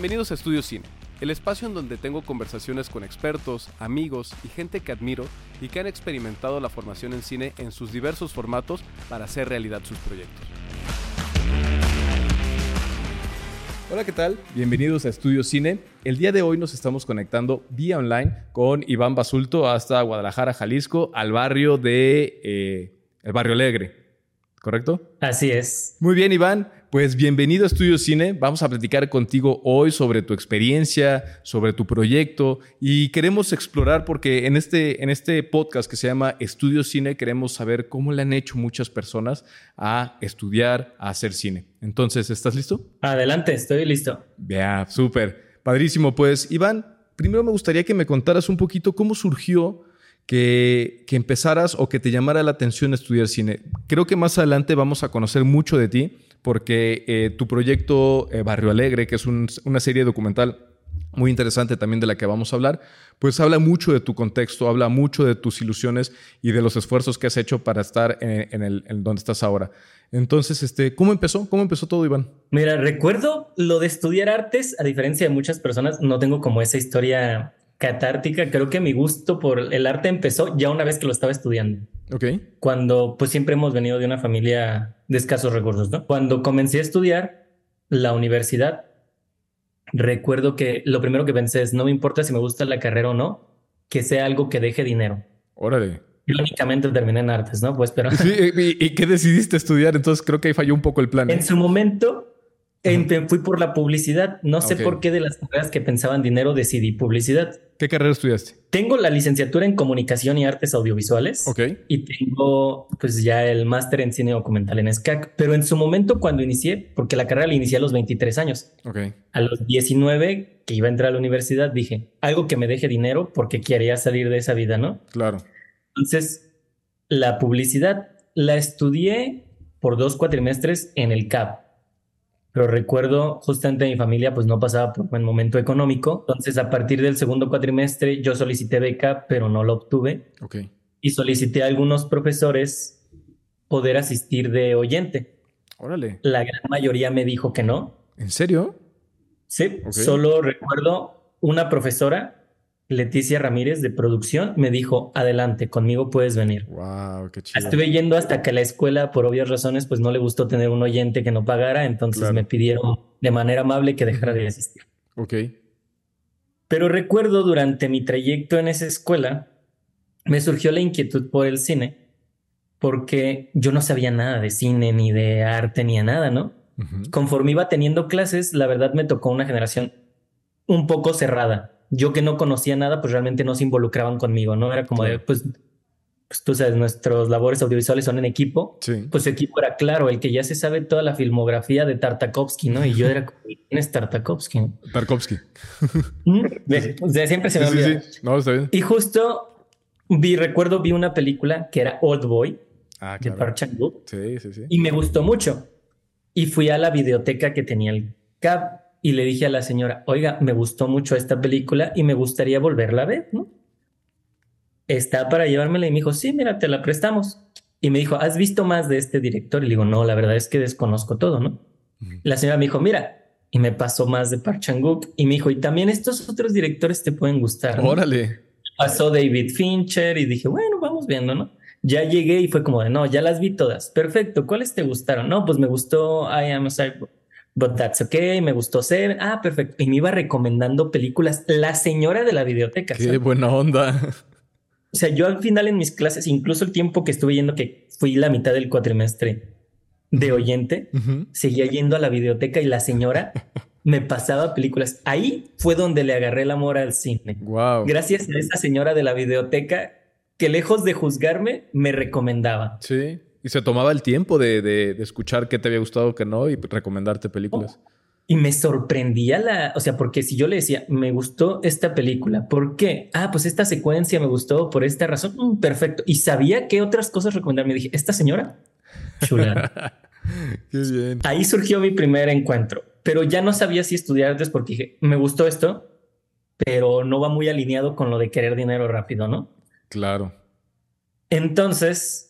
Bienvenidos a Estudio Cine, el espacio en donde tengo conversaciones con expertos, amigos y gente que admiro y que han experimentado la formación en cine en sus diversos formatos para hacer realidad sus proyectos. Hola, ¿qué tal? Bienvenidos a Estudio Cine. El día de hoy nos estamos conectando vía online con Iván Basulto hasta Guadalajara, Jalisco, al barrio de eh, el Barrio Alegre. ¿Correcto? Así es. Muy bien, Iván. Pues bienvenido a Estudio Cine. Vamos a platicar contigo hoy sobre tu experiencia, sobre tu proyecto y queremos explorar porque en este, en este podcast que se llama Estudio Cine queremos saber cómo le han hecho muchas personas a estudiar, a hacer cine. Entonces, ¿estás listo? Adelante, estoy listo. Ya, súper. Padrísimo. Pues, Iván, primero me gustaría que me contaras un poquito cómo surgió que, que, empezaras o que te llamara la atención estudiar cine. Creo que más adelante vamos a conocer mucho de ti porque eh, tu proyecto eh, Barrio Alegre, que es una serie documental muy interesante también de la que vamos a hablar, pues habla mucho de tu contexto, habla mucho de tus ilusiones y de los esfuerzos que has hecho para estar en, el, donde estás ahora. Entonces, este, ¿cómo empezó? ¿Cómo empezó todo, Iván? Mira, recuerdo lo de estudiar artes, a diferencia de muchas personas, no tengo como esa historia catártica. Creo que mi gusto por el arte empezó ya una vez que lo estaba estudiando. Ok. Cuando, pues siempre hemos venido de una familia de escasos recursos, ¿no? Cuando comencé a estudiar la universidad, recuerdo que lo primero que pensé es, no me importa si me gusta la carrera o no, que sea algo que deje dinero. Órale. únicamente terminé en artes, ¿no? Pues, pero... Sí, ¿y, ¿y, qué decidiste estudiar? Entonces creo que ahí falló un poco el plan. En su momento fui por la publicidad. No sé por qué de las carreras que pensaban dinero decidí publicidad. ¿Qué carrera estudiaste? Tengo la licenciatura en comunicación y artes audiovisuales. Ok. Y tengo pues ya el máster en cine documental en SCAC. Pero en su momento cuando inicié, porque la carrera la inicié a los 23 años. Ok. A los 19 que iba a entrar a la universidad dije, algo que me deje dinero porque quería salir de esa vida, ¿no? Claro. Entonces, la publicidad la estudié por dos cuatrimestres en el CAP pero recuerdo justamente mi familia pues no pasaba por buen momento económico, entonces a partir del segundo cuatrimestre yo solicité beca, pero no lo obtuve. Ok. Y solicité a algunos profesores poder asistir de oyente. Órale. La gran mayoría me dijo que no. ¿En serio? Sí, solo recuerdo una profesora Leticia Ramírez de producción me dijo, adelante, conmigo puedes venir. Wow, qué chido. Estuve yendo hasta que la escuela, por obvias razones, pues no le gustó tener un oyente que no pagara, entonces me pidieron de manera amable que dejara de asistir. Ok. Pero recuerdo durante mi trayecto en esa escuela, me surgió la inquietud por el cine, porque yo no sabía nada de cine, ni de arte, ni de nada, ¿no? Conforme iba teniendo clases, la verdad me tocó una generación un poco cerrada yo que no conocía nada, pues realmente no se involucraban conmigo, ¿no? Era como de, pues, pues tú sabes, nuestros labores audiovisuales son en equipo. Sí. Pues su equipo era claro, el que ya se sabe toda la filmografía de Tartakovsky, ¿no? Y yo era como, ¿quién es Tartakovsky? Tarkovsky. ¿Mm? O sea, siempre se me olvida. Sí, sí. No, está bien. Y justo vi, recuerdo, vi una película que era Old Boy ah, de claro. Park Chan-wook. Sí, sí, sí. Y me gustó mucho. Y fui a la videoteca que tenía el CAP y le dije a la señora, oiga, me gustó mucho esta película y me gustaría volverla a ver, ¿no? Está para llevármela y me dijo, sí, mira, te la prestamos. Y me dijo, ¿has visto más de este director? Y le digo, no, la verdad es que desconozco todo, ¿no? La señora me dijo, mira, y me pasó más de Park Chan-wook y me dijo, y también estos otros directores te pueden gustar. ¿no? Órale. Pasó David Fincher y dije, bueno, vamos viendo, ¿no? Ya llegué y fue como de, no, ya las vi todas. Perfecto, ¿cuáles te gustaron? No, pues me gustó I Am a Cyborg. But That's Okay, me gustó ser. Ah, perfecto. Y me iba recomendando películas. La señora de la videoteca. Qué ¿sabes? buena onda. O sea, yo al final en mis clases, incluso el tiempo que estuve yendo, que fui la mitad del cuatrimestre de oyente, uh -huh. seguía yendo a la videoteca y la señora me pasaba películas. Ahí fue donde le agarré el amor al cine. Wow. Gracias a esa señora de la videoteca que lejos de juzgarme, me recomendaba. Sí. Y se tomaba el tiempo de, de, de escuchar qué te había gustado, qué no, y recomendarte películas. Oh. Y me sorprendía la, o sea, porque si yo le decía, me gustó esta película, ¿por qué? Ah, pues esta secuencia me gustó por esta razón, mm, perfecto. Y sabía qué otras cosas recomendarme. Dije, esta señora, chula. qué bien. Ahí surgió mi primer encuentro, pero ya no sabía si estudiar antes porque dije, me gustó esto, pero no va muy alineado con lo de querer dinero rápido, ¿no? Claro. Entonces,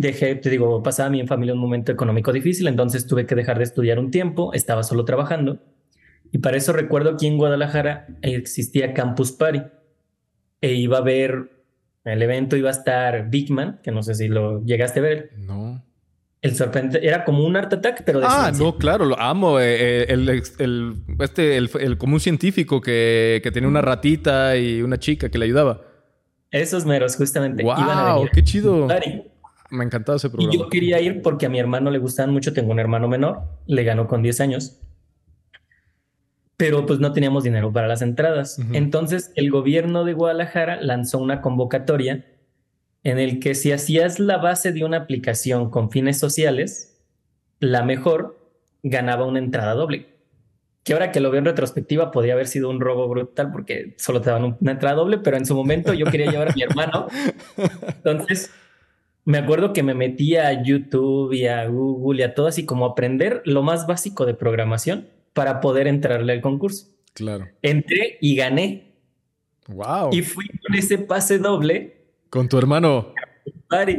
dejé, te digo, pasaba a mi familia un momento económico difícil, entonces tuve que dejar de estudiar un tiempo, estaba solo trabajando Y para eso recuerdo aquí en Guadalajara existía Campus Party. E iba a ver, el evento iba a estar Big Man, que no sé si lo llegaste a ver. No. El sorprendente era como un art attack, pero de Ah, ciencia. no, claro, lo amo. eh, eh, el, el- este, el, el común científico que, que tenía una ratita y una chica que le ayudaba. Esos meros, justamente. iban a ¡Wow! venir ¡Qué chido! Party. Me encantaba ese Y programa. yo quería ir porque a mi hermano le gustaban mucho. Tengo un hermano menor, le ganó con 10 años. Pero pues no teníamos dinero para las entradas. Ujú. Entonces el gobierno de Guadalajara lanzó una convocatoria en el que si hacías la base de una aplicación con fines sociales, la mejor ganaba una entrada doble. Que ahora que lo veo en retrospectiva podía haber sido un robo brutal porque solo te daban un- una entrada doble, pero en su momento yo quería llevar a mi hermano. Entonces me acuerdo que me metía a YouTube y a Google y a todo así como aprender lo más básico de programación para poder entrarle al concurso. Claro. Entré y gané. ¡Wow! Y fui con ese pase doble. Con tu hermano.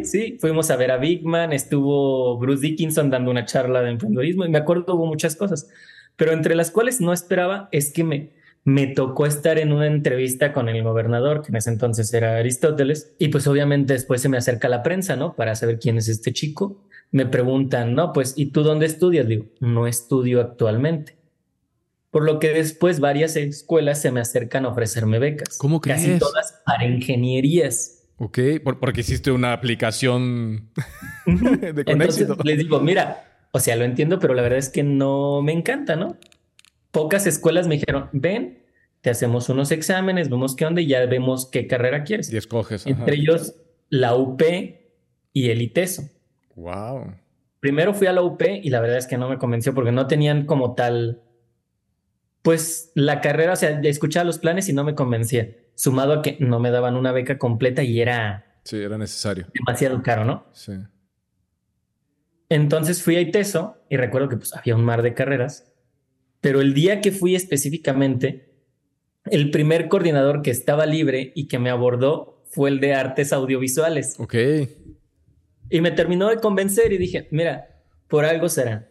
Sí, fuimos a ver a Big Man, estuvo Bruce Dickinson dando una charla de emprendedorismo y me acuerdo hubo muchas cosas, pero entre las cuales no esperaba es que me, me tocó estar en una entrevista con el gobernador, que en ese entonces era Aristóteles, y pues obviamente después se me acerca la prensa, ¿no? Para saber quién es este chico. Me preguntan, no, pues, ¿y tú dónde estudias? Digo, no estudio actualmente. Por lo que después varias escuelas se me acercan a ofrecerme becas. ¿Cómo Casi crees? todas para ingenierías. Ok, por- porque hiciste una aplicación de con Entonces éxito. les digo, mira, o sea, lo entiendo, pero la verdad es que no me encanta, ¿no? Pocas escuelas me dijeron, ven, te hacemos unos exámenes, vemos qué onda y ya vemos qué carrera quieres. Y escoges. ajá. Entre ellos, la UP y el ITESO. Wow. Primero fui a la UP y la verdad es que no me convenció porque no tenían como tal, pues la carrera, o sea, escuchaba los planes y no me convencía, sumado a que no me daban una beca completa y era Sí, era necesario. demasiado caro, ¿no? Sí. Entonces fui a ITESO y recuerdo que pues había un mar de carreras, pero el día que fui específicamente, el primer coordinador que estaba libre y que me abordó fue el de artes audiovisuales. Ok. Y me terminó de convencer y dije, mira, por algo será.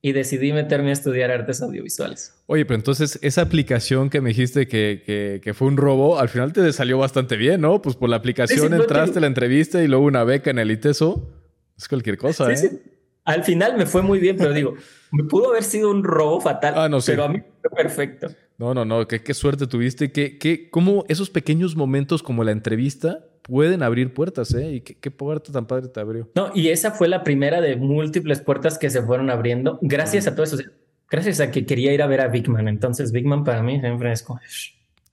Y decidí meterme a estudiar artes audiovisuales. Oye, pero entonces esa aplicación que me dijiste que, que- que fue un robo, al final te salió bastante bien, ¿no? Pues por la aplicación Sí, sí, no entraste te- la entrevista y luego una beca en el ITESO. Es cualquier cosa, ¿eh? Sí, sí. Al final me fue muy bien, pero digo, me pudo haber sido un robo fatal, Ah, no, sí. pero a mí fue perfecto. No, no, no. Qué, qué suerte tuviste. ¿Qué, qué, ¿Cómo esos pequeños momentos como la entrevista pueden abrir puertas, eh? Y qué, qué puerta tan padre te abrió. No, y esa fue la primera de múltiples puertas que se fueron abriendo gracias a todo eso. Gracias a que quería ir a ver a Big Man. Entonces, Big Man para mí siempre es como.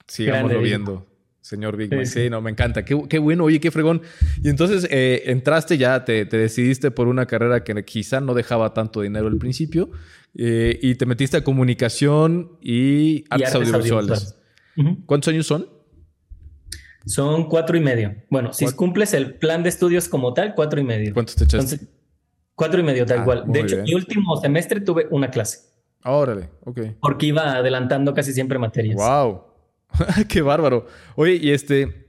Sigámoslo viendo, señor Big. Sí, no, me encanta. Qué, qué bueno, oye, qué fregón. Y entonces eh, entraste ya, te, te decidiste por una carrera que quizá no dejaba tanto dinero al principio eh, y te metiste a comunicación y y artes, audiovisuales. ¿Cuántos años son? Son cuatro y medio. Bueno, si cumples el plan de estudios como tal, cuatro y medio. ¿Cuántos te echaste? Entonces, cuatro y medio, tal Ah, cual. De hecho, bien. mi último semestre tuve una clase Órale, ok. porque iba adelantando casi siempre materias. Wow. Qué bárbaro. Oye, y este,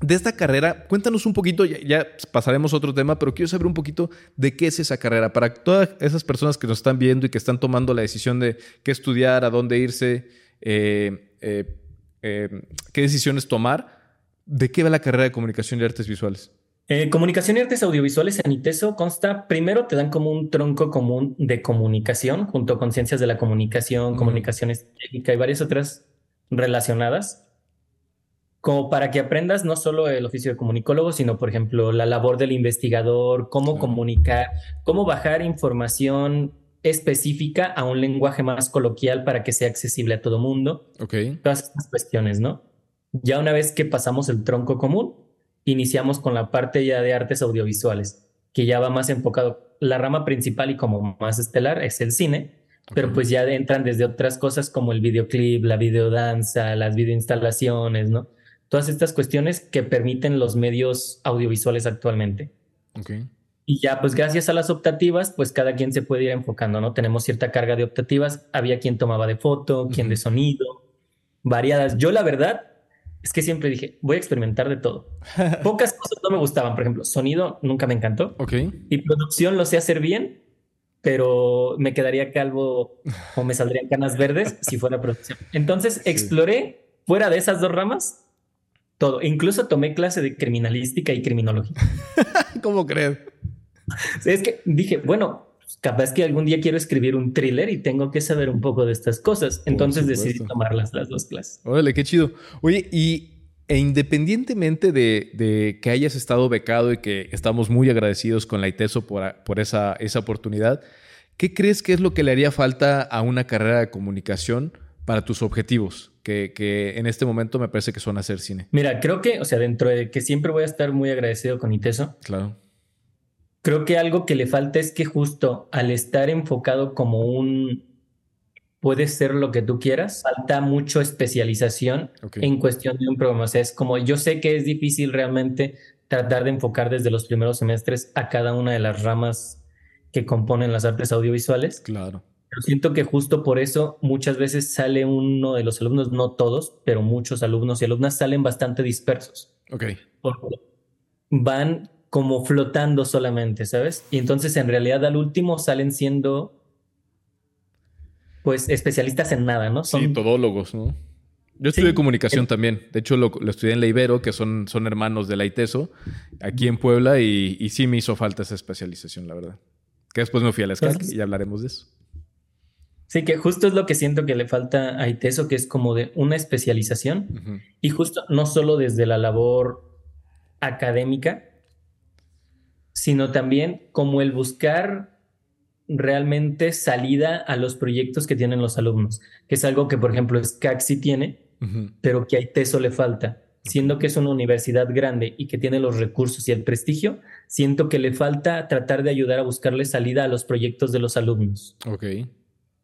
de esta carrera, cuéntanos un poquito, ya, ya pasaremos a otro tema, pero quiero saber un poquito de qué es esa carrera. Para todas esas personas que nos están viendo y que están tomando la decisión de qué estudiar, a dónde irse, eh, eh, eh, qué decisiones tomar, ¿de qué va la carrera de comunicación y artes visuales? Comunicación y artes audiovisuales en ITESO consta, primero te dan como un tronco común de comunicación, junto con ciencias de la comunicación, Ujú. comunicación estratégica y varias otras relacionadas, como para que aprendas no solo el oficio de comunicólogo, sino, por ejemplo, la labor del investigador, cómo comunicar, cómo bajar información específica a un lenguaje más coloquial para que sea accesible a todo mundo Ok. todas estas cuestiones, ¿no? Ya una vez que pasamos el tronco común, iniciamos con la parte ya de artes audiovisuales, que ya va más enfocado. La rama principal y como más estelar es el cine, pero pues ya entran desde otras cosas como el videoclip, la videodanza, las videoinstalaciones, ¿no? Todas estas cuestiones que permiten los medios audiovisuales actualmente. Ok. Y ya, pues gracias a las optativas, pues cada quien se puede ir enfocando, ¿no? Tenemos cierta carga de optativas. Había quien tomaba de foto, quien de sonido, variadas. Yo, la verdad, es que siempre dije, voy a experimentar de todo. Pocas cosas no me gustaban, por ejemplo, sonido nunca me encantó. Ok. Y producción lo sé hacer bien, pero me quedaría calvo o me saldrían canas verdes si fuera producción. Entonces exploré fuera de esas dos ramas todo. Incluso tomé clase de criminalística y criminología. ¿Cómo crees? Es que dije, bueno, capaz que algún día quiero escribir un thriller y tengo que saber un poco de estas cosas. Entonces decidí tomarlas las dos clases. Órale, qué chido. Oye, y e independientemente de, que hayas estado becado y que estamos muy agradecidos con la ITESO por, por esa, esa oportunidad, ¿qué crees que es lo que le haría falta a una carrera de comunicación para tus objetivos? Que, que, en este momento me parece que son hacer cine. Mira, creo que, o sea, dentro de que siempre voy a estar muy agradecido con ITESO. Claro. Creo que algo que le falta es que justo al estar enfocado como un puede ser lo que tú quieras. Falta mucho especialización en cuestión de un programa. O sea, es como yo sé que es difícil realmente tratar de enfocar desde los primeros semestres a cada una de las ramas que componen las artes audiovisuales. Claro. Pero siento que justo por eso muchas veces sale uno de los alumnos, no todos, pero muchos alumnos y alumnas salen bastante dispersos. Ok. Porque van como flotando solamente, ¿sabes? Y entonces en realidad al último salen siendo pues especialistas en nada, ¿no? Son... Sí, todólogos, ¿no? Yo estudié comunicación también. De hecho, lo, estudié en la Ibero, que son, son hermanos de la ITESO, aquí en Puebla, y, sí me hizo falta esa especialización, la verdad. Que después me fui a la SCAC y hablaremos de eso. Sí, que justo es lo que siento que le falta a ITESO, que es como de una especialización. Y justo no solo desde la labor académica, sino también como el buscar realmente salida a los proyectos que tienen los alumnos, que es algo que, por ejemplo, SCAC sí tiene, pero que a ITESO le falta. Siendo que es una universidad grande y que tiene los recursos y el prestigio, siento que le falta tratar de ayudar a buscarle salida a los proyectos de los alumnos. Ok.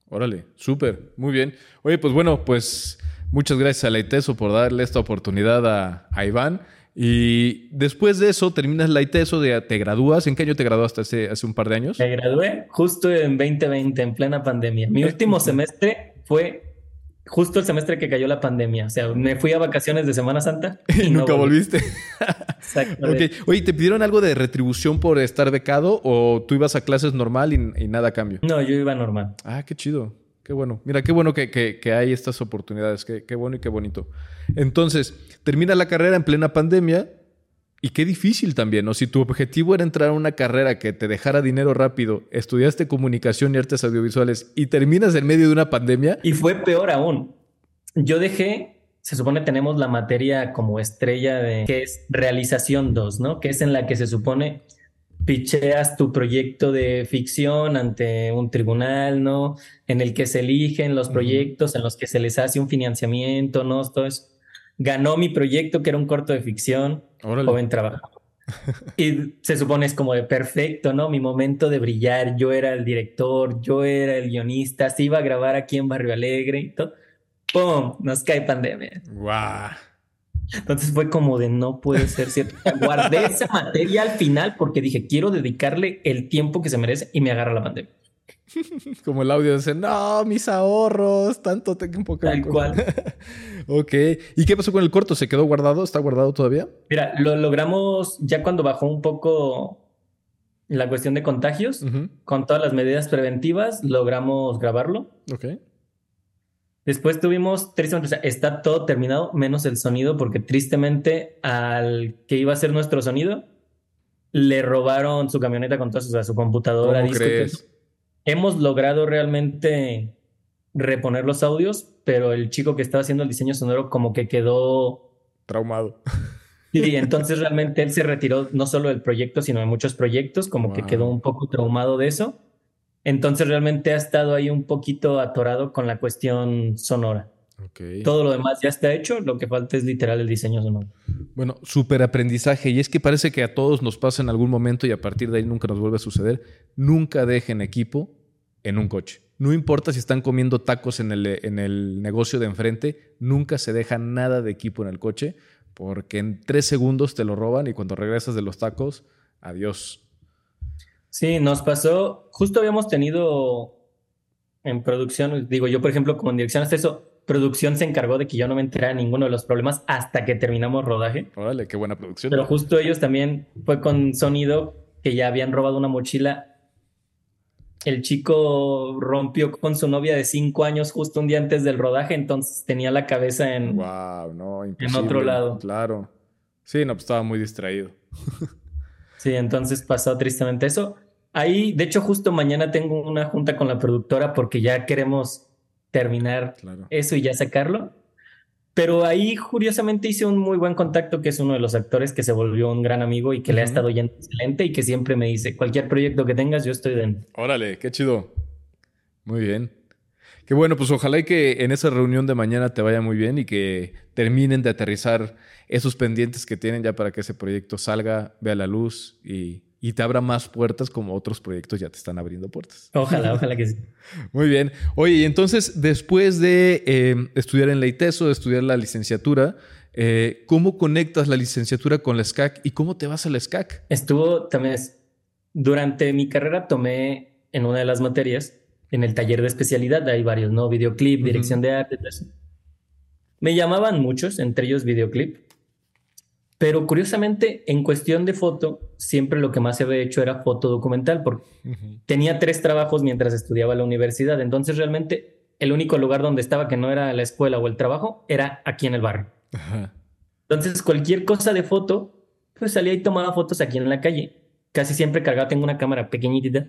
Órale, súper, muy bien. Oye, pues bueno, pues muchas gracias a la ITESO por darle esta oportunidad a, a Iván. Y después de eso terminas la ITESO, de, te gradúas. ¿En qué año te graduaste hace, hace un par de años? Me gradué justo en 2020, en plena pandemia. Mi último semestre fue justo el semestre que cayó la pandemia. O sea, me fui a vacaciones de Semana Santa. Y, nunca volviste. Exactamente. Oye, ¿te pidieron algo de retribución por estar becado o tú ibas a clases normal y, y nada a cambio? No, yo iba normal. Ah, qué chido. Qué bueno. Mira, qué bueno que, hay estas oportunidades. Qué, qué, bueno y qué bonito. Entonces, termina la carrera en plena pandemia y qué difícil también, ¿no? Si tu objetivo era entrar a una carrera que te dejara dinero rápido, estudiaste comunicación y artes audiovisuales y terminas en medio de una pandemia. Y fue peor aún. Yo dejé, se supone tenemos la materia como estrella de que es realización 2, ¿no? Que es en la que se supone picheas tu proyecto de ficción ante un tribunal, ¿no? En el que se eligen los proyectos, en los que se les hace un financiamiento, ¿no? Todo eso. Ganó mi proyecto, que era un corto de ficción, joven trabajo. y se supone es como de perfecto, ¿no? Mi momento de brillar, yo era el director, yo era el guionista, se iba a grabar aquí en Barrio Alegre y todo. ¡Pum! Nos cae pandemia. ¡Guau! Entonces fue como de no puede ser cierto. Guardé esa materia al final porque dije, quiero dedicarle el tiempo que se merece y me agarra la pandemia. Como el audio dice, no, mis ahorros, tanto tiempo que... Tal cual. ok. ¿Y qué pasó con el corto? ¿Se quedó guardado? ¿Está guardado todavía? Mira, lo logramos ya cuando bajó un poco la cuestión de contagios, con todas las medidas preventivas, logramos grabarlo. Ok. Después tuvimos, tristemente, o sea, está todo terminado, menos el sonido, porque tristemente al que iba a ser nuestro sonido, le robaron su camioneta con todas, o sea, su computadora, disco. Hemos logrado realmente reponer los audios, pero el chico que estaba haciendo el diseño sonoro como que quedó... Traumado. Y entonces realmente él se retiró no solo del proyecto, sino de muchos proyectos, como que quedó un poco traumado de eso. Entonces realmente ha estado ahí un poquito atorado con la cuestión sonora. Todo lo demás ya está hecho, lo que falta es literal el diseño sonoro. Bueno, súper aprendizaje. Y es que parece que a todos nos pasa en algún momento y a partir de ahí nunca nos vuelve a suceder. Nunca dejen equipo en un coche. No importa si están comiendo tacos en el, en el negocio de enfrente, nunca se deja nada de equipo en el coche porque en tres segundos te lo roban y cuando regresas de los tacos, adiós. Sí, nos pasó, justo habíamos tenido en producción, digo yo por ejemplo como en dirección hasta eso, producción se encargó de que yo no me enterara de ninguno de los problemas hasta que terminamos rodaje. Órale, qué buena producción. Pero justo ellos también fue con sonido que ya habían robado una mochila el chico rompió con su novia de cinco años justo un día antes del rodaje, entonces tenía la cabeza en, wow, no, en otro lado. Claro. Sí, no, pues estaba muy distraído. sí, entonces pasó tristemente eso. Ahí, de hecho, justo mañana tengo una junta con la productora porque ya queremos terminar eso y ya sacarlo. Pero ahí, curiosamente, hice un muy buen contacto, que es uno de los actores que se volvió un gran amigo y que le ha estado yendo excelente y que siempre me dice, cualquier proyecto que tengas, yo estoy dentro. Órale, qué chido. Muy bien. Qué bueno, pues ojalá y que en esa reunión de mañana te vaya muy bien y que terminen de aterrizar esos pendientes que tienen ya para que ese proyecto salga, vea la luz y y te abra más puertas como otros proyectos ya te están abriendo puertas. Ojalá, ojalá que sí. Muy bien. Oye, y entonces, después de eh, estudiar en la ITESO, de estudiar la licenciatura, eh, ¿cómo conectas la licenciatura con la SCAC y cómo te vas a la SCAC? Estuvo también, durante mi carrera tomé en una de las materias, en el taller de especialidad, hay varios, ¿no? Videoclip, dirección de arte, eso. Me llamaban muchos, entre ellos videoclip. Pero curiosamente, en cuestión de foto, siempre lo que más se había hecho era foto documental, porque tenía tres trabajos mientras estudiaba la universidad. Entonces, realmente, el único lugar donde estaba que no era la escuela o el trabajo era aquí en el barrio. Entonces, cualquier cosa de foto, pues salía y tomaba fotos aquí en la calle. Casi siempre cargaba, tengo una cámara pequeñita,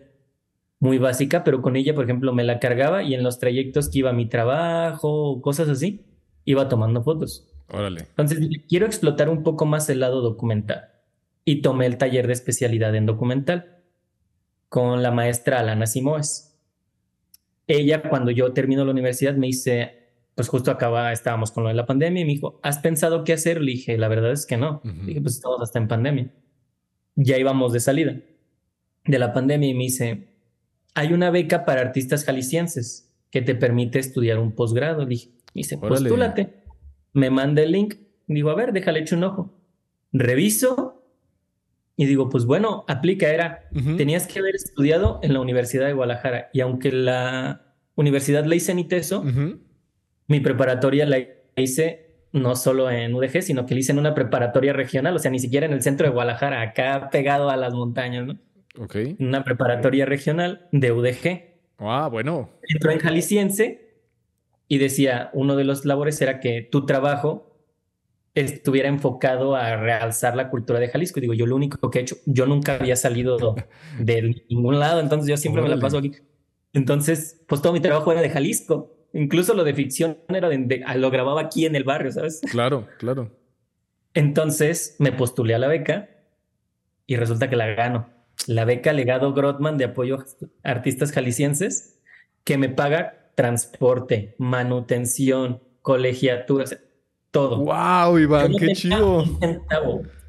muy básica, pero con ella, por ejemplo, me la cargaba y en los trayectos que iba a mi trabajo, cosas así, iba tomando fotos. Órale. Entonces quiero explotar un poco más el lado documental. Y tomé el taller de especialidad en documental con la maestra Alana Simoes. Ella, cuando yo termino la universidad, me dice, pues justo acaba, estábamos con lo de la pandemia, y me dijo, ¿has pensado qué hacer? Le dije, la verdad es que no. Dije, pues estamos hasta en pandemia. Ya íbamos de salida de la pandemia y me dice, hay una beca para artistas jaliscienses que te permite estudiar un posgrado. Le dije, dice, postúlate me manda el link, digo, a ver, déjale hecho un ojo. Reviso y digo, pues bueno, aplica, era, tenías que haber estudiado en la Universidad de Guadalajara y aunque la universidad la hice en ITESO, mi preparatoria la hice no solo en UDG, sino que la hice en una preparatoria regional, o sea, ni siquiera en el centro de Guadalajara, acá pegado a las montañas, ¿no? Ok. Una preparatoria regional de UDG. Ah, bueno. Entró en Jalisciense y decía, uno de los labores era que tu trabajo estuviera enfocado a realzar la cultura de Jalisco. Y digo, yo lo único que he hecho, yo nunca había salido de ningún lado, entonces yo siempre me la paso aquí. Entonces, pues todo mi trabajo era de Jalisco. Incluso lo de ficción era de, ah, lo grababa aquí en el barrio, ¿sabes? Claro, claro. Entonces me postulé a la beca y resulta que la gano. La beca Legado Grotman de apoyo a artistas jaliscienses que me paga transporte, manutención, colegiatura, todo. ¡Wow, Iván! ¡Qué chido!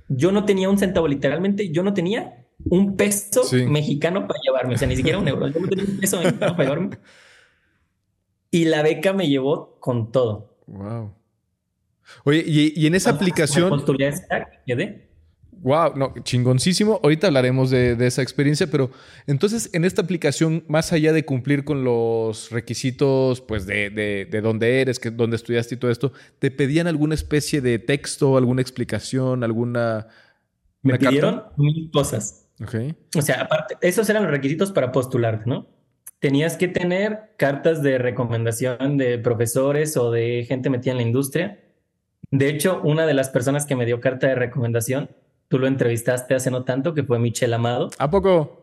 Yo no tenía un centavo, literalmente, yo no tenía un peso mexicano para llevarme, o sea, ni siquiera un euro. Yo no tenía un peso mexicano para llevarme. Y la beca me llevó con todo. ¡Wow! Oye, y, en esa aplicación. quedé. Wow, no, chingoncísimo. Ahorita hablaremos de, esa experiencia, pero entonces en esta aplicación, más allá de cumplir con los requisitos, pues de, de, dónde eres, que, dónde estudiaste y todo esto, ¿te pedían alguna especie de texto, alguna explicación, alguna... Me pidieron mil cosas. Ok. O sea, aparte, esos eran los requisitos para postularte, ¿no? Tenías que tener cartas de recomendación de profesores o de gente metida en la industria. De hecho, una de las personas que me dio carta de recomendación Tú lo entrevistaste hace no tanto, que fue Michel Amado. ¿A poco?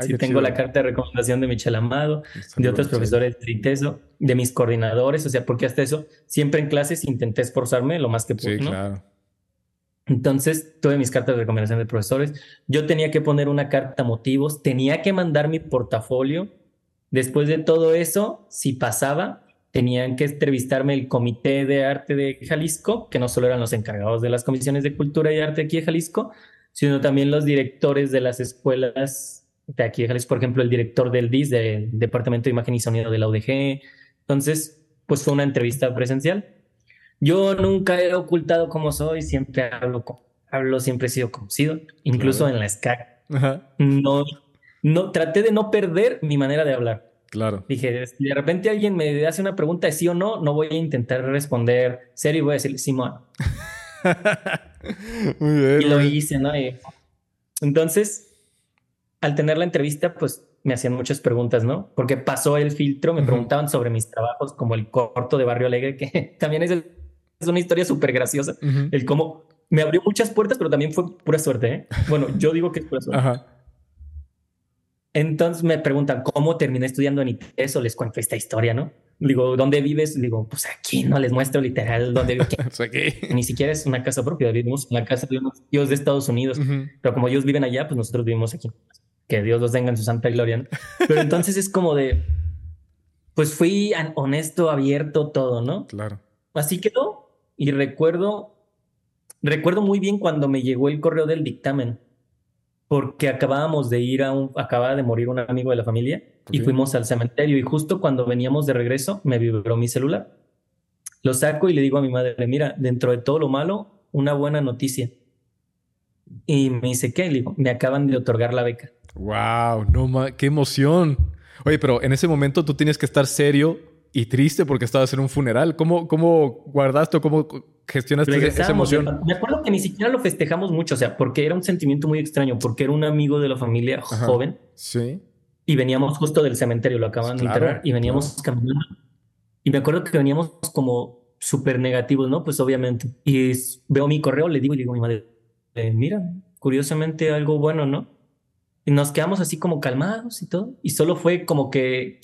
sí, tengo la carta de recomendación de Michel Amado, de otros profesores de ITESO, de mis coordinadores, o sea, porque hasta eso, siempre en clases intenté esforzarme lo más que pude. Sí, claro. Entonces, tuve mis cartas de recomendación de profesores. Yo tenía que poner una carta motivos, tenía que mandar mi portafolio. Después de todo eso, si pasaba, tenían que entrevistarme el Comité de Arte de Jalisco, que no solo eran los encargados de las comisiones de cultura y arte aquí de Jalisco, sino también los directores de las escuelas de aquí de Jalisco, por ejemplo, el director del DIS, del Departamento de Imagen y Sonido de la UDG. Entonces, pues fue una entrevista presencial. Yo nunca he ocultado cómo soy, siempre hablo, hablo siempre he sido conocido, incluso en la SCAC. No, no, traté de no perder mi manera de hablar. Claro. Dije, si de repente alguien me hace una pregunta de sí o no, no voy a intentar responder serio y voy a decir Simón. muy bien. Y lo hice, ¿no? entonces, al tener la entrevista, pues me hacían muchas preguntas, ¿no? Porque pasó el filtro, me preguntaban sobre mis trabajos, como el corto de Barrio Alegre, que también es, es una historia súper graciosa. El cómo me abrió muchas puertas, pero también fue pura suerte, ¿eh? Bueno, yo digo que es pura suerte. Ajá. Entonces me preguntan, ¿cómo terminé estudiando en ITES o les cuento esta historia, no? Digo, ¿dónde vives? Digo, pues aquí no les muestro literal dónde vivo. Ni siquiera es una casa propia, vivimos en la casa de unos tíos de Estados Unidos. Pero como ellos viven allá, pues nosotros vivimos aquí. Que Dios los tenga en su santa gloria. Pero entonces es como de, pues fui honesto, abierto, todo, ¿no? Claro. Así quedó. Y recuerdo, recuerdo muy bien cuando me llegó el correo del dictamen porque acabábamos de ir a un, acababa de morir un amigo de la familia y fuimos al cementerio y justo cuando veníamos de regreso me vibró mi celular. Lo saco y le digo a mi madre, mira, dentro de todo lo malo, una buena noticia. Y me dice, ¿qué? Le digo, me acaban de otorgar la beca. ¡Wow! No, ¡Qué emoción! Oye, pero en ese momento tú tienes que estar serio y triste porque estabas en un funeral. ¿Cómo, cómo guardaste o cómo gestionaste esa emoción? Me acuerdo que ni siquiera lo festejamos mucho, o sea, porque era un sentimiento muy extraño, porque era un amigo de la familia joven. Sí. Y veníamos justo del cementerio, lo acaban de enterrar, y veníamos caminando. Y me acuerdo que veníamos como súper negativos, ¿no? Pues obviamente. Y veo mi correo, le digo y digo a mi madre, mira, curiosamente algo bueno, ¿no? Y nos quedamos así como calmados y todo. Y solo fue como que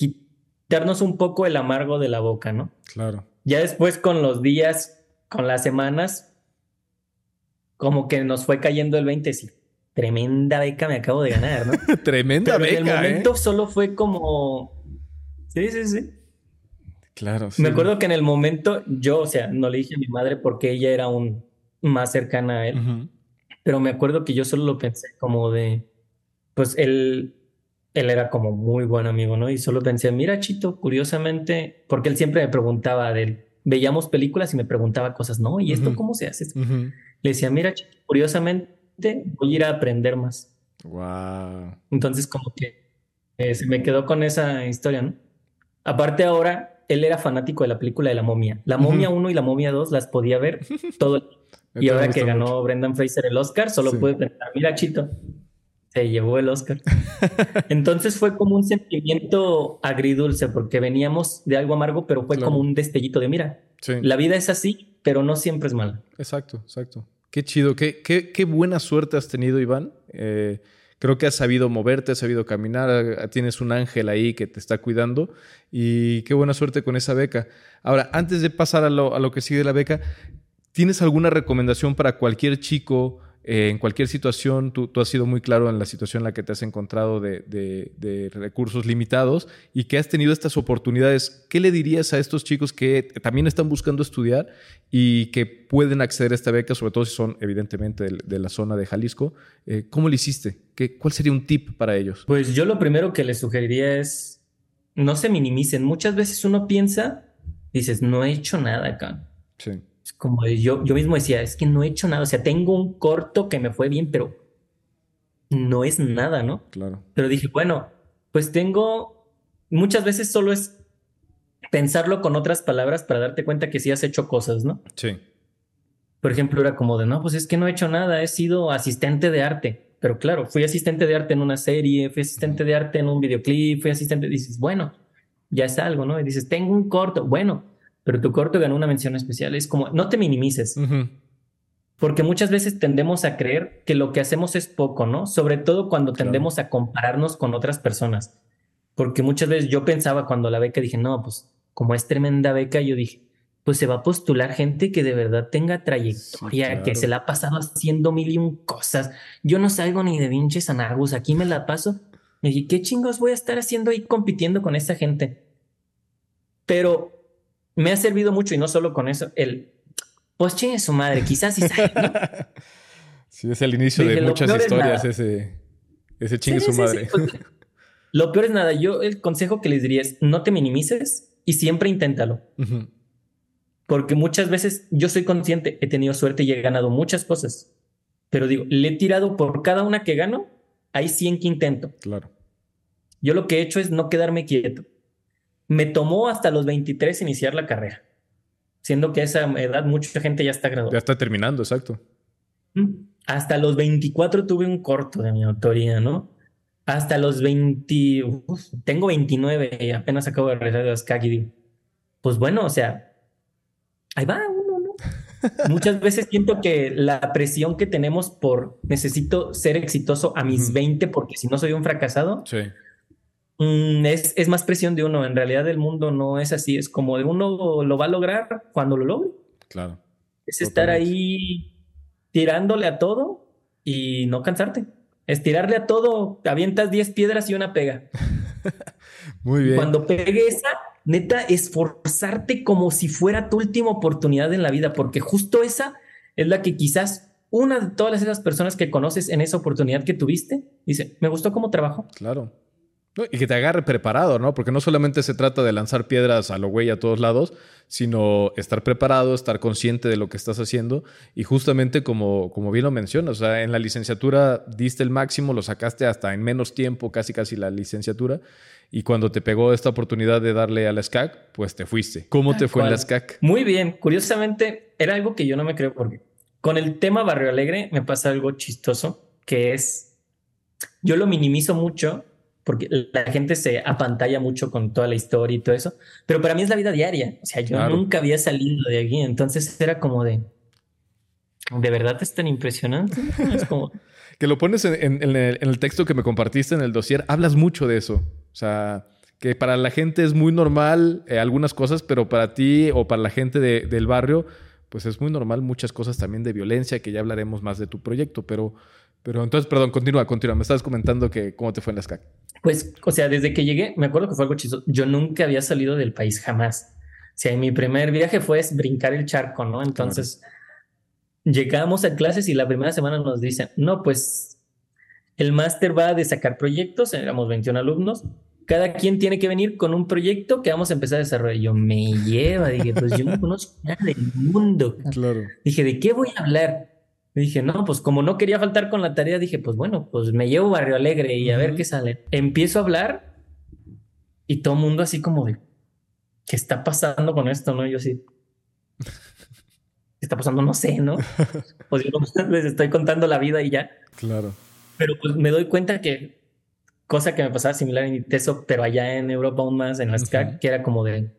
darnos un poco el amargo de la boca, ¿no? Claro. Ya después con los días, con las semanas, como que nos fue cayendo el 20, sí. Tremenda beca me acabo de ganar, ¿no? Tremenda beca. En el momento solo fue como. Sí, sí, sí. Claro. Sí. Me acuerdo que en el momento yo, o sea, no le dije a mi madre porque ella era un más cercana a él. Pero me acuerdo que yo solo lo pensé como de. Pues el él era como muy buen amigo, ¿no? Y solo pensé, mira, Chito, curiosamente, porque él siempre me preguntaba de él, veíamos películas y me preguntaba cosas, ¿no? ¿Y esto cómo se hace? Le decía, mira, curiosamente voy a ir a aprender más. Wow. Entonces, como que eh, se me quedó con esa historia, ¿no? Aparte, ahora él era fanático de la película de la momia. La momia 1 y la momia 2 las podía ver todo el Y ahora que ganó Brendan Fraser el Oscar, solo pude pensar, mira, Chito, se llevó el Oscar. Entonces fue como un sentimiento agridulce, porque veníamos de algo amargo, pero fue como un destellito de mira. La vida es así, pero no siempre es mala. Exacto, exacto. Qué chido, qué, qué, qué buena suerte has tenido, Iván. Eh, creo que has sabido moverte, has sabido caminar, tienes un ángel ahí que te está cuidando y qué buena suerte con esa beca. Ahora, antes de pasar a lo, a lo que sigue la beca, ¿tienes alguna recomendación para cualquier chico? Eh, en cualquier situación, tú, has sido muy claro en la situación en la que te has encontrado de, recursos limitados y que has tenido estas oportunidades. ¿Qué le dirías a estos chicos que también están buscando estudiar y que pueden acceder a esta beca, sobre todo si son evidentemente de, la zona de Jalisco? Eh, ¿Cómo lo hiciste? ¿Qué, ¿Cuál sería un tip para ellos? Pues yo lo primero que les sugeriría es no se minimicen. Muchas veces uno piensa, dices, no he hecho nada acá. Sí como yo, yo mismo decía, es que no he hecho nada, o sea, tengo un corto que me fue bien, pero no es nada, ¿no? Claro. Pero dije, bueno, pues tengo, muchas veces solo es pensarlo con otras palabras para darte cuenta que sí has hecho cosas, ¿no? Sí. Por ejemplo, era como de, no, pues es que no he hecho nada, he sido asistente de arte. Pero claro, fui asistente de arte en una serie, fui asistente de arte en un videoclip, fui asistente, dices, bueno, ya es algo, ¿no? Y dices, tengo un corto, bueno, pero tu corto ganó una mención especial. Es como, no te minimices. Porque muchas veces tendemos a creer que lo que hacemos es poco, ¿no? Sobre todo cuando tendemos a compararnos con otras personas. Porque muchas veces yo pensaba cuando la beca dije, no, pues como es tremenda beca, yo dije, pues se va a postular gente que de verdad tenga trayectoria, que se la ha pasado haciendo mil y un cosas. Yo no salgo ni de vinches anargus, aquí me la paso. Me dije, ¿qué chingos voy a estar haciendo ahí compitiendo con esa gente? Pero me ha servido mucho y no solo con eso, el pues chingue su madre, quizás sí sí, es el inicio de muchas historias, ese, ese chingue su madre. Pues, lo peor es nada. Yo el consejo que les diría es no te minimices y siempre inténtalo. Porque muchas veces yo soy consciente, he tenido suerte y he ganado muchas cosas. Pero digo, le he tirado por cada una que gano, hay 100 que intento. Claro. Yo lo que he hecho es no quedarme quieto. Me tomó hasta los 23 iniciar la carrera, siendo que a esa edad mucha gente ya está graduada. Ya está terminando, exacto. Hasta los 24 tuve un corto de mi autoría, ¿no? hasta los 20, tengo 29 y apenas acabo de regresar de SCAC y digo, pues bueno, o sea, ahí va uno, ¿no? Muchas veces siento que la presión que tenemos por necesito ser exitoso a mis 20 porque si no soy un fracasado, mm, es, es, más presión de uno. En realidad el mundo no es así, es como de uno lo va a lograr cuando lo logre. Claro. Es estar ahí tirándole a todo y no cansarte. Estirarle a todo, avientas 10 piedras y una pega. Muy bien. Cuando pegue esa, neta, esforzarte como si fuera tu última oportunidad en la vida, porque justo esa es la que quizás una de todas esas personas que conoces en esa oportunidad que tuviste, dice, me gustó cómo trabajo. Claro. Y que te agarre preparado, ¿no? Porque no solamente se trata de lanzar piedras a lo güey a todos lados, sino estar preparado, estar consciente de lo que estás haciendo. Y justamente como, como bien lo mencionas, o sea, en la licenciatura diste el máximo, lo sacaste hasta en menos tiempo, casi casi la licenciatura. Y cuando te pegó esta oportunidad de darle a la SCAC, pues te fuiste. ¿Cómo te fue en la SCAC? Muy bien. Curiosamente, era algo que yo no me creo porque con el tema Barrio Alegre me pasa algo chistoso, que es, yo lo minimizo mucho porque la gente se apantalla mucho con toda la historia y todo eso, pero para mí es la vida diaria, o sea, yo nunca había salido de aquí, entonces era como de, ¿de verdad es tan impresionante? Es como... que lo pones en, el, texto que me compartiste en el dossier, hablas mucho de eso, o sea, que para la gente es muy normal eh, algunas cosas, pero para ti o para la gente del barrio, pues es muy normal muchas cosas también de violencia, que ya hablaremos más de tu proyecto, pero... Pero entonces, perdón, continúa, continúa. Me estabas comentando que cómo te fue en la SCAC. Pues, o sea, desde que llegué, me acuerdo que fue algo chistoso. Yo nunca había salido del país jamás. O sea, mi primer viaje fue brincar el charco, ¿no? Entonces, llegamos a clases y la primera semana nos dicen, no, pues el máster va de sacar proyectos, éramos 21 alumnos, cada quien tiene que venir con un proyecto que vamos a empezar a desarrollar. Yo me lleva, dije, pues yo no conozco nada del mundo. Claro. Dije, ¿de qué voy a hablar? Dije, no, pues como no quería faltar con la tarea, dije, pues bueno, pues me llevo Barrio Alegre y a ver qué sale. Empiezo a hablar y todo el mundo así como de, ¿qué está pasando con esto? ¿No? yo sí. ¿Qué está pasando? No sé, ¿no? Pues yo les estoy contando la vida y ya. Claro. Pero pues me doy cuenta que cosa que me pasaba similar en ITESO, pero allá en Europa aún más, en la SCAC, que era como de,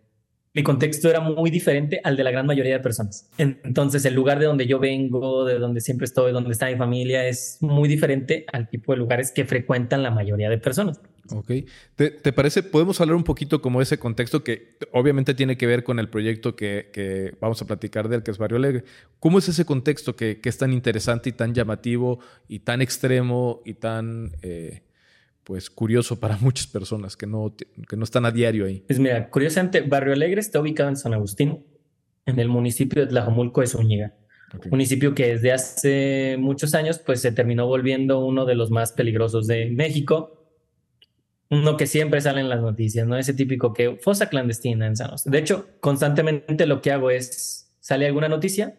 mi contexto era muy diferente al de la gran mayoría de personas. Entonces, el lugar de donde yo vengo, de donde siempre estoy, donde está mi familia, es muy diferente al tipo de lugares que frecuentan la mayoría de personas. Ok. ¿Te, parece, podemos hablar un poquito como ese contexto que obviamente tiene que ver con el proyecto que, vamos a platicar del, que es Barrio Alegre? ¿Cómo es ese contexto que, es tan interesante y tan llamativo y tan extremo y tan... Eh, pues curioso para muchas personas que no, que no están a diario ahí. Pues mira, curiosamente, Barrio Alegre está ubicado en San Agustín, en el municipio de Tlajomulco de Zúñiga. Municipio que desde hace muchos años pues se terminó volviendo uno de los más peligrosos de México. Uno que siempre sale en las noticias, ¿no? Ese típico que fosa clandestina en San Agustín. De hecho, constantemente lo que hago es, sale alguna noticia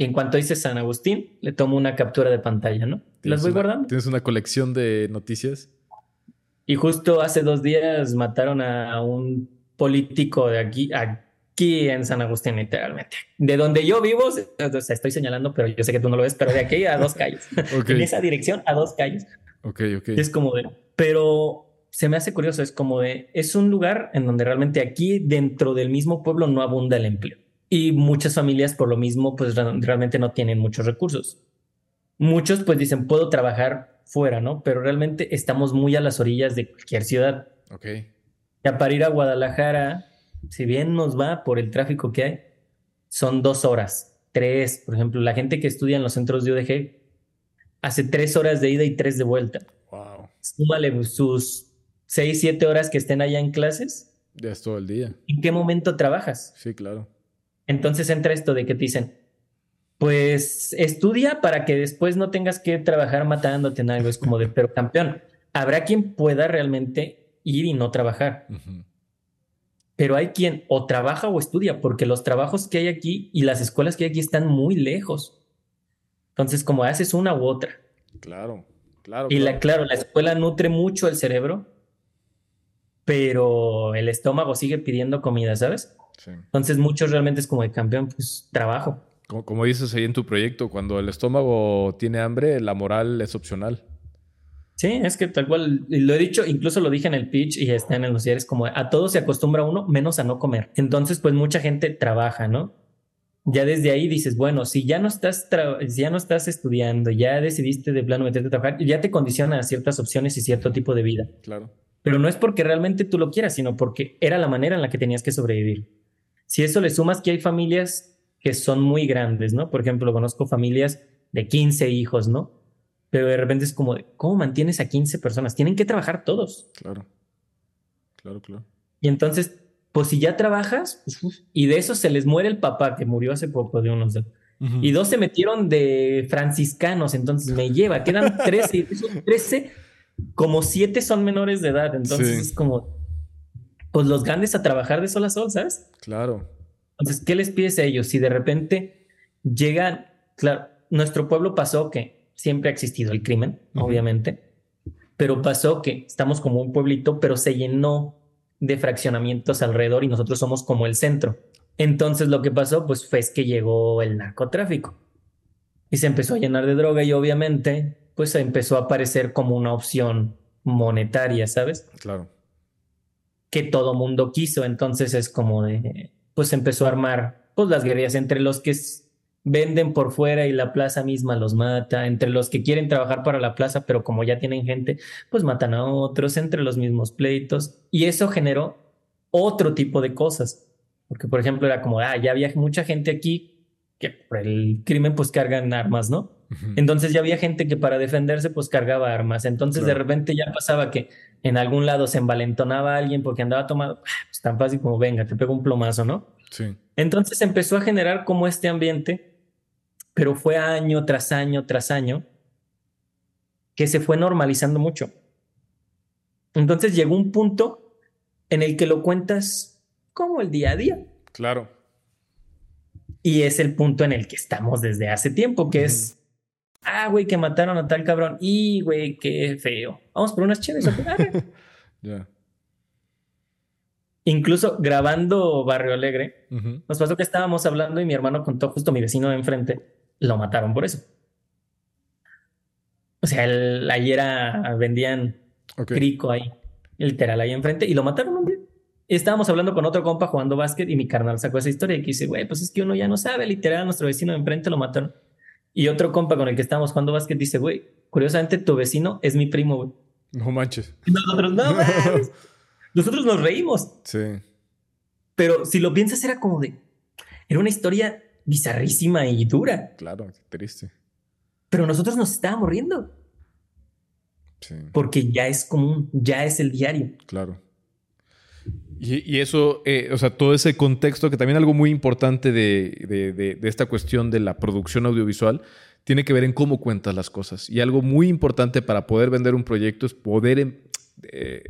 y en cuanto dice San Agustín, le tomo una captura de pantalla, ¿no? Las voy guardando. ¿Tienes una colección de noticias? Y justo hace dos días mataron a un político de aquí, aquí en San Agustín, literalmente. De donde yo vivo, o sea, estoy señalando, pero yo sé que tú no lo ves, pero de aquí a dos calles. en esa dirección, a dos calles. Ok, ok. Es como de. Pero se me hace curioso, es como de. Es un lugar en donde realmente aquí, dentro del mismo pueblo, no abunda el empleo. Y muchas familias, por lo mismo, pues realmente no tienen muchos recursos. Muchos pues dicen, puedo trabajar fuera, ¿no? Pero realmente estamos muy a las orillas de cualquier ciudad. Ok. Ya para ir a Guadalajara, si bien nos va por el tráfico que hay, son dos horas, tres. Por ejemplo, la gente que estudia en los centros de UDG hace tres horas de ida y tres de vuelta. Wow. Súmale sus seis, siete horas que estén allá en clases. Ya es todo el día. ¿En qué momento trabajas? Sí, claro. Entonces entra esto de que te dicen, pues estudia para que después no tengas que trabajar matándote en algo. Es como de, pero campeón, habrá quien pueda realmente ir y no trabajar. Pero hay quien o trabaja o estudia, porque los trabajos que hay aquí y las escuelas que hay aquí están muy lejos. Entonces, como haces una u otra. Claro, claro. Y la, claro, la escuela nutre mucho el cerebro, pero el estómago sigue pidiendo comida, ¿sabes? Entonces muchos realmente es como de campeón, pues trabajo. Como, dices ahí en tu proyecto, cuando el estómago tiene hambre, la moral es opcional. Sí, es que tal cual, lo he dicho, incluso lo dije en el pitch y está en el es como a todo se acostumbra uno, menos a no comer. Entonces, pues mucha gente trabaja, ¿no? Ya desde ahí dices, bueno, si ya no estás, ya no estás estudiando, ya decidiste de plano meterte a trabajar, ya te condiciona a ciertas opciones y cierto tipo de vida. Claro. Pero no es porque realmente tú lo quieras, sino porque era la manera en la que tenías que sobrevivir. Si eso le sumas que hay familias que son muy grandes, ¿no? Por ejemplo, conozco familias de 15 hijos, ¿no? Pero de repente es como, ¿cómo mantienes a 15 personas? Tienen que trabajar todos. Claro. Claro, claro. Y entonces, pues si ya trabajas, y de eso se les muere el papá que murió hace poco de unos... Y dos se metieron de franciscanos, entonces me lleva, quedan 13, y esos 13, como 7 son menores de edad, entonces es como, pues los grandes a trabajar de sol a sol, ¿sabes? Claro. Entonces, ¿qué les pides a ellos? Si de repente llegan, claro, nuestro pueblo pasó que siempre ha existido el crimen, obviamente, pero pasó que estamos como un pueblito, pero se llenó de fraccionamientos alrededor y nosotros somos como el centro. Entonces lo que pasó pues fue que llegó el narcotráfico y se empezó a llenar de droga y obviamente pues empezó a aparecer como una opción monetaria, ¿sabes? Claro. Que todo mundo quiso, entonces es como de, pues empezó a armar pues las guerrillas entre los que venden por fuera y la plaza misma los mata, entre los que quieren trabajar para la plaza, pero como ya tienen gente, pues matan a otros, entre los mismos pleitos, y eso generó otro tipo de cosas, porque por ejemplo era como, ah, ya había mucha gente aquí que por el crimen pues cargan armas, ¿no? Entonces ya había gente que para defenderse pues cargaba armas, entonces de repente ya pasaba que en algún lado se envalentonaba a alguien porque andaba tomado, ah, pues tan fácil como venga, te pego un plomazo, ¿no? Sí. Entonces empezó a generar como este ambiente pero fue año tras año tras año que se fue normalizando mucho. Entonces llegó un punto en el que lo cuentas como el día a día. Claro. Y es el punto en el que estamos desde hace tiempo, que es, ah, güey, que mataron a tal cabrón. Y, güey, qué feo. Vamos por unas chéves. Ya. Incluso grabando Barrio Alegre, nos pasó que estábamos hablando y mi hermano contó justo mi vecino de enfrente lo mataron por eso. O sea, el, ayer vendían crico ahí, literal, ahí enfrente, y lo mataron un día. estábamos hablando con otro compa jugando básquet y mi carnal sacó esa historia y que dice, güey, pues es que uno ya no sabe, literal, nuestro vecino de enfrente lo mataron. Y otro compa con el que estábamos jugando básquet dice, güey, curiosamente tu vecino es mi primo, güey. No manches. nosotros, no, Nosotros nos reímos. Sí. Pero si lo piensas, era como de. Era una historia bizarrísima y dura. Claro, triste. Pero nosotros nos estábamos riendo. Sí. Porque ya es común, ya es el diario. Claro. Y, eso, eh, o sea, todo ese contexto, que también algo muy importante de, esta cuestión de la producción audiovisual, tiene que ver en cómo cuentas las cosas. Y algo muy importante para poder vender un proyecto es poder em, eh,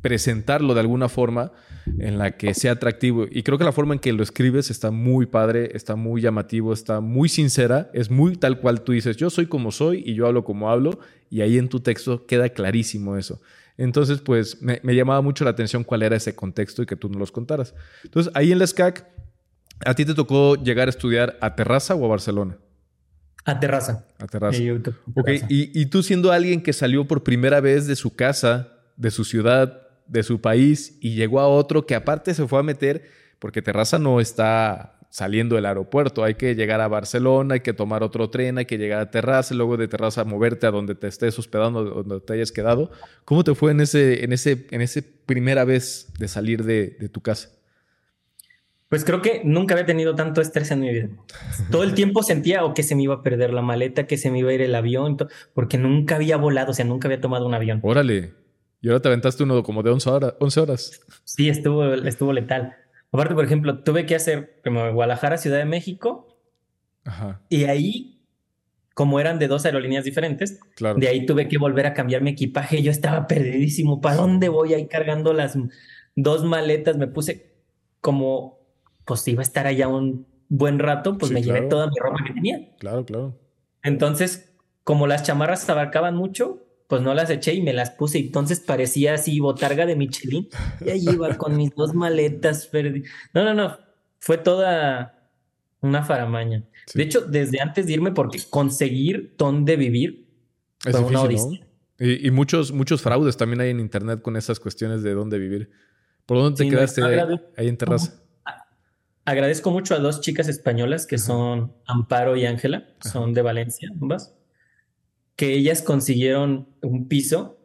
presentarlo de alguna forma en la que sea atractivo. Y creo que la forma en que lo escribes está muy padre, está muy llamativo, está muy sincera, es muy tal cual tú dices, yo soy como soy y yo hablo como hablo, y ahí en tu texto queda clarísimo eso. Entonces, pues me, llamaba mucho la atención cuál era ese contexto y que tú nos los contaras. Entonces, ahí en la SCAC, ¿a ti te tocó llegar a estudiar a Terraza o a Barcelona? A Terraza. A Terraza. Ok, y, y tú siendo alguien que salió por primera vez de su casa, de su ciudad, de su país y llegó a otro que aparte se fue a meter, porque Terraza no está saliendo del aeropuerto, hay que llegar a Barcelona, hay que tomar otro tren, hay que llegar a Terraza, luego de Terraza moverte a donde te estés hospedando, donde te hayas quedado. ¿Cómo te fue en ese, en ese, en ese primera vez de salir de, de tu casa? Pues creo que nunca había tenido tanto estrés en mi vida. Todo el tiempo sentía o que se me iba a perder la maleta, que se me iba a ir el avión, porque nunca había volado, o sea, nunca había tomado un avión. Órale. Y ahora te aventaste uno como de 11 horas. 11 horas. Sí, estuvo, estuvo letal. Aparte, por ejemplo, tuve que hacer como Guadalajara, Ciudad de México. Ajá. Y ahí, como eran de dos aerolíneas diferentes, claro. de ahí tuve que volver a cambiar mi equipaje. Yo estaba perdidísimo. ¿Para dónde voy ahí cargando las dos maletas? Me puse como, pues iba a estar allá un buen rato, pues me llevé toda mi ropa que tenía. Claro, claro. Entonces, como las chamarras abarcaban mucho, pues no las eché y me las puse. Entonces parecía así botarga de Michelin. Y ahí iba con mis dos maletas. No, no, no. Fue toda una faramaña. De hecho, desde antes de irme, porque conseguir dónde vivir fue una odisea. Y, muchos, muchos fraudes también hay en internet con esas cuestiones de dónde vivir. ¿Por dónde te quedaste ahí, en terraza? Agradezco mucho a dos chicas españolas que son Amparo y Ángela, son de Valencia, ambas, que ellas consiguieron un piso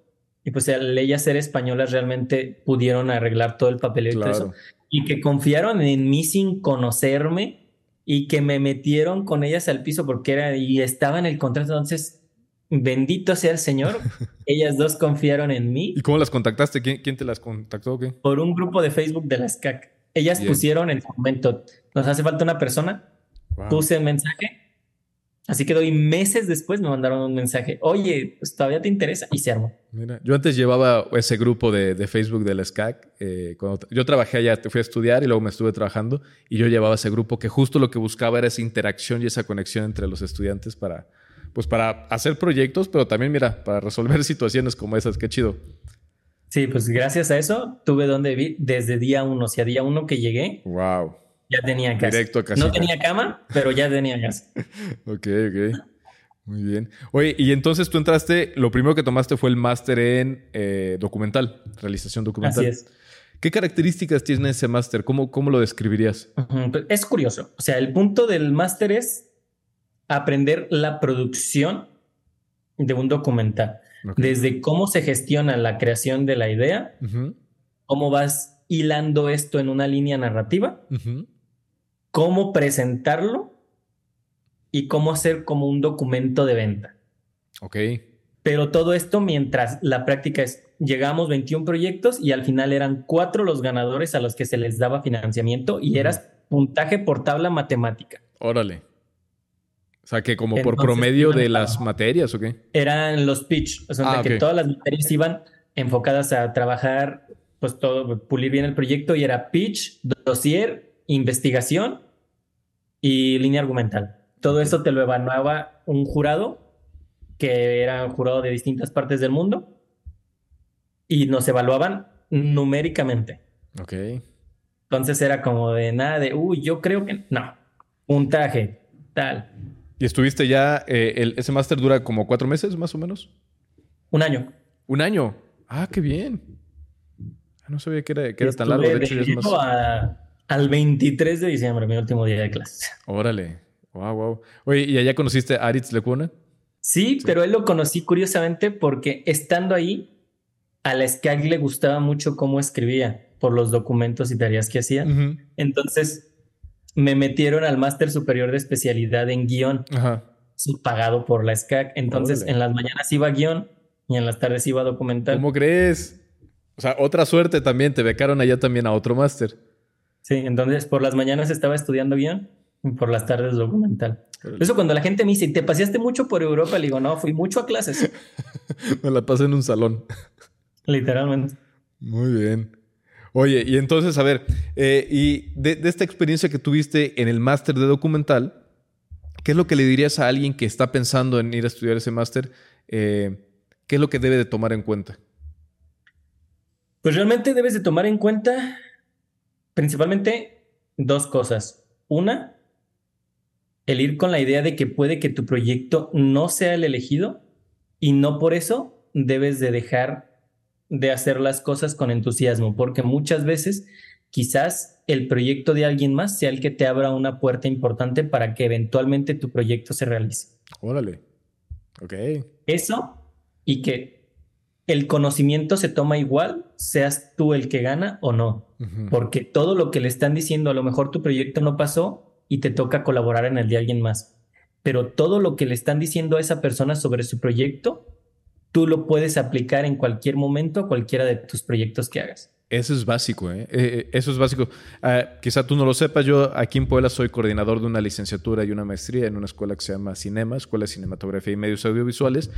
y pues al ellas ser españolas realmente pudieron arreglar todo el papeleo y todo eso. Y que confiaron en mí sin conocerme y que me metieron con ellas al piso porque era y estaba en el contrato. Entonces, bendito sea el Señor, ellas dos confiaron en mí. ¿Y cómo las contactaste? ¿Quién, te las contactó? Qué? Por un grupo de Facebook de las CAC. Ellas pusieron en su momento, nos hace falta una persona, puse el mensaje Así que doy meses después me mandaron un mensaje, oye, pues todavía te interesa y se armó. Mira, yo antes llevaba ese grupo de, Facebook del SCAC. Eh, cuando yo trabajé allá, fui a estudiar y luego me estuve trabajando y yo llevaba ese grupo que justo lo que buscaba era esa interacción y esa conexión entre los estudiantes para, pues para hacer proyectos, pero también, mira, para resolver situaciones como esas. Qué chido. Sí, pues gracias a eso tuve donde vivir desde día uno, o sea, día uno que llegué. Wow ya tenía casa. Directo a No tenía cama, pero ya tenía casa. ok, ok. Muy bien. Oye, y entonces tú entraste, lo primero que tomaste fue el máster en eh, documental, realización documental. Así es. ¿Qué características tiene ese máster? ¿Cómo, ¿Cómo, lo describirías? Pues, es curioso. O sea, el punto del máster es aprender la producción de un documental. Desde cómo se gestiona la creación de la idea, cómo vas hilando esto en una línea narrativa, cómo presentarlo y cómo hacer como un documento de venta. Ok. Pero todo esto mientras la práctica es, llegamos 21 proyectos y al final eran cuatro los ganadores a los que se les daba financiamiento y eras puntaje por tabla matemática. Órale. O sea, que como por promedio de las materias o qué? Eran los pitch, o sea, ah, que todas las materias iban enfocadas a trabajar, pues todo, pulir bien el proyecto y era pitch, dossier, investigación y línea argumental. Todo eso te lo evaluaba un jurado, que era un jurado de distintas partes del mundo, y nos evaluaban numéricamente. Ok. Entonces era como de nada de, uy, yo creo que no, puntaje, tal. ¿Y estuviste ya, eh, ese máster dura como cuatro meses más o menos? Un año. Un año. Ah, qué bien. Ah, no sabía que era, que era tan largo. De hecho, ya es más al 23 de diciembre, mi último día de clase. Órale. Wow, wow. Oye, ¿y allá conociste a Aritz Lecuna? Sí, pero él lo conocí curiosamente porque estando ahí, a la SCAG le gustaba mucho cómo escribía por los documentos y tareas que hacía. Entonces me metieron al máster superior de especialidad en guion, Ajá. pagado por la SCAG. Entonces en las mañanas iba guion y en las tardes iba documental. ¿Cómo crees? O sea, otra suerte también, te becaron allá también a otro máster. Sí, entonces por las mañanas estaba estudiando bien y por las tardes documental. Eso cuando la gente me dice, ¿te paseaste mucho por Europa? Le digo, no, fui mucho a clases. me la pasé en un salón. Literalmente. Muy bien. Oye, y entonces, a ver, eh, y de, esta experiencia que tuviste en el máster de documental, ¿qué es lo que le dirías a alguien que está pensando en ir a estudiar ese máster? Eh, ¿Qué es lo que debe de tomar en cuenta? Pues realmente debes de tomar en cuenta Principalmente dos cosas. Una, el ir con la idea de que puede que tu proyecto no sea el elegido y no por eso debes de dejar de hacer las cosas con entusiasmo, porque muchas veces quizás el proyecto de alguien más sea el que te abra una puerta importante para que eventualmente tu proyecto se realice. Órale. Ok. Eso y que el conocimiento se toma igual, seas tú el que gana o no. Porque todo lo que le están diciendo, a lo mejor tu proyecto no pasó y te toca colaborar en el de alguien más. Pero todo lo que le están diciendo a esa persona sobre su proyecto, tú lo puedes aplicar en cualquier momento a cualquiera de tus proyectos que hagas. Eso es básico, ¿eh? eh, eh eso es básico. Ah, quizá tú no lo sepas, yo aquí en Puebla soy coordinador de una licenciatura y una maestría en una escuela que se llama Cinema, Escuela de Cinematografía y Medios Audiovisuales.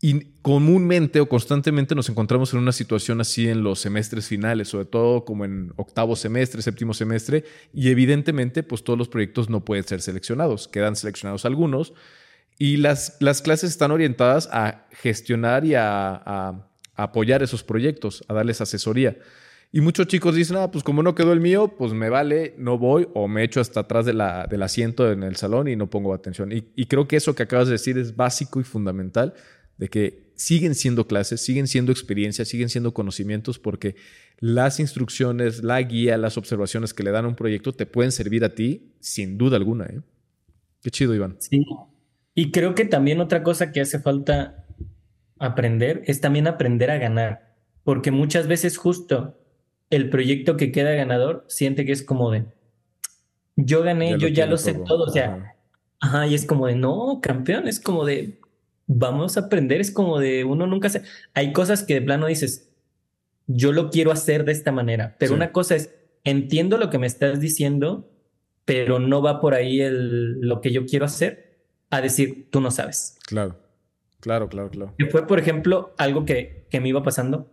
Y comúnmente o constantemente nos encontramos en una situación así en los semestres finales, sobre todo como en octavo semestre, séptimo semestre, y evidentemente pues todos los proyectos no pueden ser seleccionados, quedan seleccionados algunos, y las, las clases están orientadas a gestionar y a, apoyar esos proyectos, a darles asesoría. Y muchos chicos dicen, ah, pues como no quedó el mío, pues me vale, no voy o me echo hasta atrás de la, del asiento en el salón y no pongo atención. Y, y creo que eso que acabas de decir es básico y fundamental de que siguen siendo clases, siguen siendo experiencias, siguen siendo conocimientos, porque las instrucciones, la guía, las observaciones que le dan a un proyecto te pueden servir a ti sin duda alguna. ¿eh? Qué chido, Iván. Sí. Y creo que también otra cosa que hace falta aprender es también aprender a ganar, porque muchas veces justo el proyecto que queda ganador siente que es como de, yo gané, yo ya lo sé todo, o sea, ajá. y es como de, no, campeón, es como de, vamos a aprender, es como de, uno nunca se, hay cosas que de plano dices, yo lo quiero hacer de esta manera, pero una cosa es, entiendo lo que me estás diciendo, pero no va por ahí el, lo que yo quiero hacer, a decir, tú no sabes. Claro, claro, claro, claro. Que fue, por ejemplo, algo que, que me iba pasando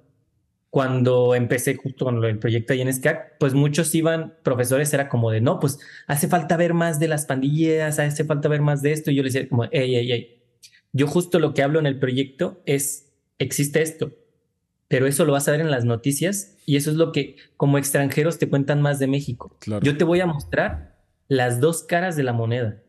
cuando empecé justo con el proyecto ahí en SCAC, pues muchos iban, profesores, era como de, no, pues hace falta ver más de las pandillas, hace falta ver más de esto. Y yo les decía como, hey, hey, hey, yo justo lo que hablo en el proyecto es, existe esto, pero eso lo vas a ver en las noticias y eso es lo que como extranjeros te cuentan más de México. Yo te voy a mostrar las dos caras de la moneda,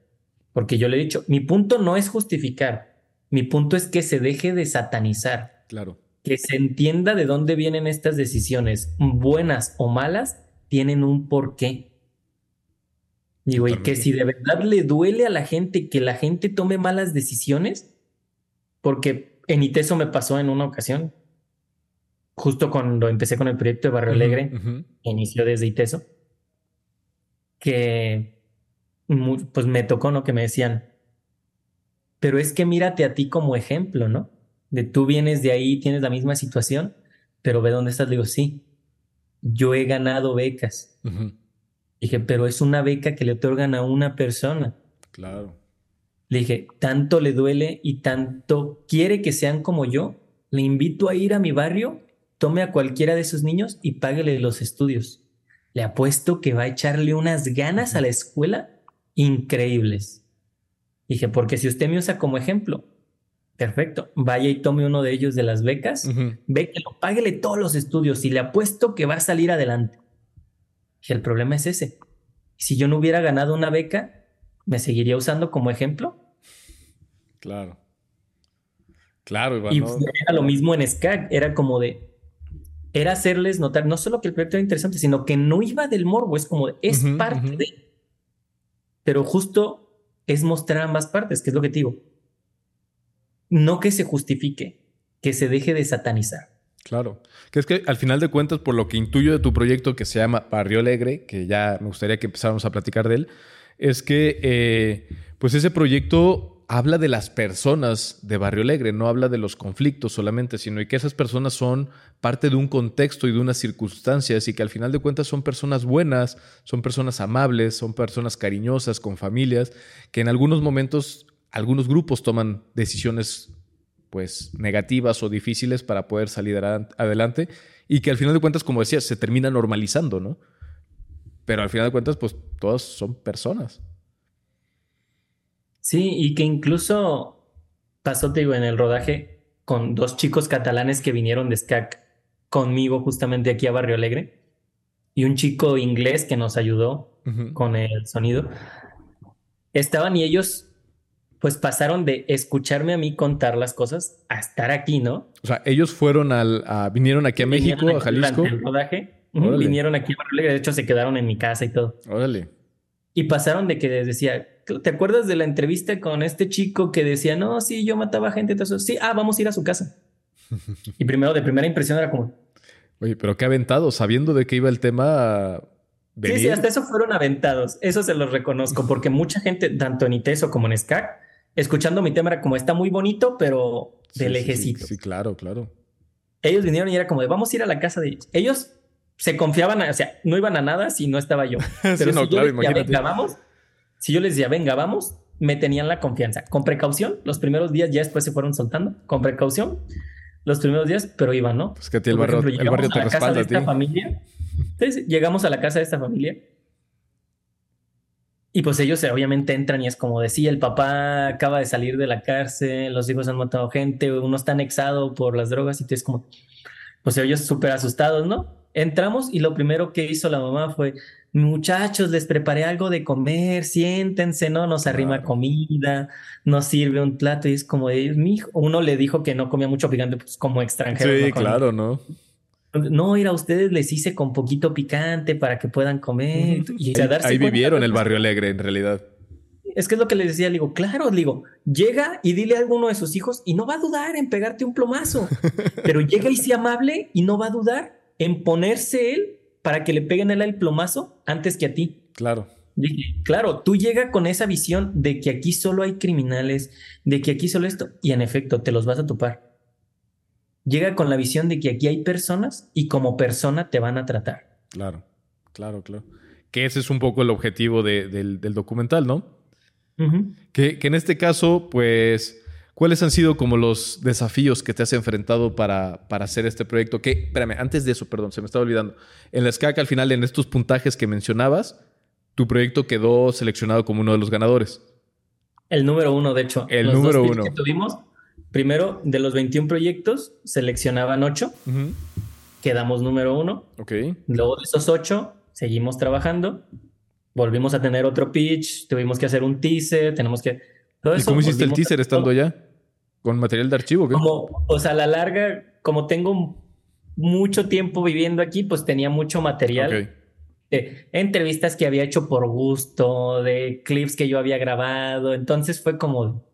porque yo le he dicho, mi punto no es justificar, mi punto es que se deje de satanizar. Claro que se entienda de dónde vienen estas decisiones, buenas o malas, tienen un porqué. Digo, y que si de verdad le duele a la gente que la gente tome malas decisiones, porque en ITESO me pasó en una ocasión, justo cuando empecé con el proyecto de Barrio Alegre, inició desde ITESO, que pues me tocó, ¿no? Que me decían, pero es que mírate a ti como ejemplo, ¿no? de tú vienes de ahí, tienes la misma situación, pero ve dónde estás. Le digo, sí, yo he ganado becas. Dije, pero es una beca que le otorgan a una persona. Claro. Le dije, tanto le duele y tanto quiere que sean como yo. Le invito a ir a mi barrio, tome a cualquiera de esos niños y páguele los estudios. Le apuesto que va a echarle unas ganas a la escuela increíbles. Dije, porque si usted me usa como ejemplo, Perfecto. Vaya y tome uno de ellos de las becas, ve que lo páguele todos los estudios y le apuesto que va a salir adelante. Y el problema es ese. Si yo no hubiera ganado una beca, ¿me seguiría usando como ejemplo? Claro. Claro, Iván. Y era lo mismo en SCAG, era como de, era hacerles notar no solo que el proyecto era interesante, sino que no iba del morbo, es como, de, es parte de... Pero justo es mostrar ambas partes, que es lo que te digo no que se justifique, que se deje de satanizar. Claro, que es que al final de cuentas, por lo que intuyo de tu proyecto que se llama Barrio Alegre, que ya me gustaría que empezáramos a platicar de él, es que eh, pues ese proyecto habla de las personas de Barrio Alegre, no habla de los conflictos solamente, sino que esas personas son parte de un contexto y de unas circunstancias y que al final de cuentas son personas buenas, son personas amables, son personas cariñosas, con familias, que en algunos momentos algunos grupos toman decisiones pues negativas o difíciles para poder salir adelante y que al final de cuentas, como decías, se termina normalizando, ¿no? Pero al final de cuentas, pues todas son personas. Sí, y que incluso pasó, te digo, en el rodaje con dos chicos catalanes que vinieron de SCAC conmigo justamente aquí a Barrio Alegre y un chico inglés que nos ayudó con el sonido. Estaban y ellos pues pasaron de escucharme a mí contar las cosas a estar aquí, ¿no? O sea, ellos fueron al, vinieron aquí a México, a Jalisco. El rodaje, vinieron aquí a Barrio de hecho se quedaron en mi casa y todo. Órale. Y pasaron de que decía, ¿te acuerdas de la entrevista con este chico que decía, no, sí, yo mataba gente, todo eso? Sí, ah, vamos a ir a su casa. y primero, de primera impresión era como... Oye, pero qué aventado, sabiendo de qué iba el tema, Sí, sí, hasta eso fueron aventados. Eso se los reconozco, porque mucha gente, tanto en ITESO como en SCAC, escuchando mi tema era como está muy bonito, pero de lejecito. Sí, claro, claro. Ellos vinieron y era como de vamos a ir a la casa de ellos. Ellos se confiaban, o sea, no iban a nada si no estaba yo. Pero si yo les decía, venga, vamos, si yo les decía, venga, vamos, me tenían la confianza. Con precaución, los primeros días ya después se fueron soltando, con precaución, los primeros días, pero iban, ¿no? Pues que a ti el barrio, el barrio te respalda a ti. Familia. Entonces, llegamos a la casa de esta familia y pues ellos obviamente entran y es como decía, el papá acaba de salir de la cárcel, los hijos han matado gente, uno está anexado por las drogas y tú es como, pues ellos súper asustados, ¿no? Entramos y lo primero que hizo la mamá fue, muchachos, les preparé algo de comer, siéntense, ¿no? Nos arrima comida, nos sirve un plato y es como de, mi hijo, uno le dijo que no comía mucho picante, pues como extranjero. Sí, claro, ¿no? No, ir a ustedes les hice con poquito picante para que puedan comer. Y ahí, ahí vivieron el barrio alegre, en realidad. Es que es lo que le decía, le digo, claro, le digo, llega y dile a alguno de sus hijos y no va a dudar en pegarte un plomazo, pero llega y sea amable y no va a dudar en ponerse él para que le peguen él el plomazo antes que a ti. Claro. Dije, claro, tú llega con esa visión de que aquí solo hay criminales, de que aquí solo esto, y en efecto, te los vas a topar. Llega con la visión de que aquí hay personas y como persona te van a tratar. Claro, claro, claro. Que ese es un poco el objetivo del, documental, ¿no? que, que en este caso, pues ¿Cuáles han sido como los desafíos que te has enfrentado para, para hacer este proyecto? Que, espérame, antes de eso, perdón, se me estaba olvidando. En la SCAC, al final, en estos puntajes que mencionabas, tu proyecto quedó seleccionado como uno de los ganadores. El número uno, de hecho. El número uno. Que tuvimos, primero, de los 21 proyectos, seleccionaban 8. Quedamos número uno. Ok. Luego de esos 8, seguimos trabajando. Volvimos a tener otro pitch, tuvimos que hacer un teaser, tenemos que... ¿Y cómo hiciste el teaser estando allá? ¿Con material de archivo? Como, o sea, a la larga, como tengo mucho tiempo viviendo aquí, pues tenía mucho material. De entrevistas que había hecho por gusto, de clips que yo había grabado. Entonces fue como,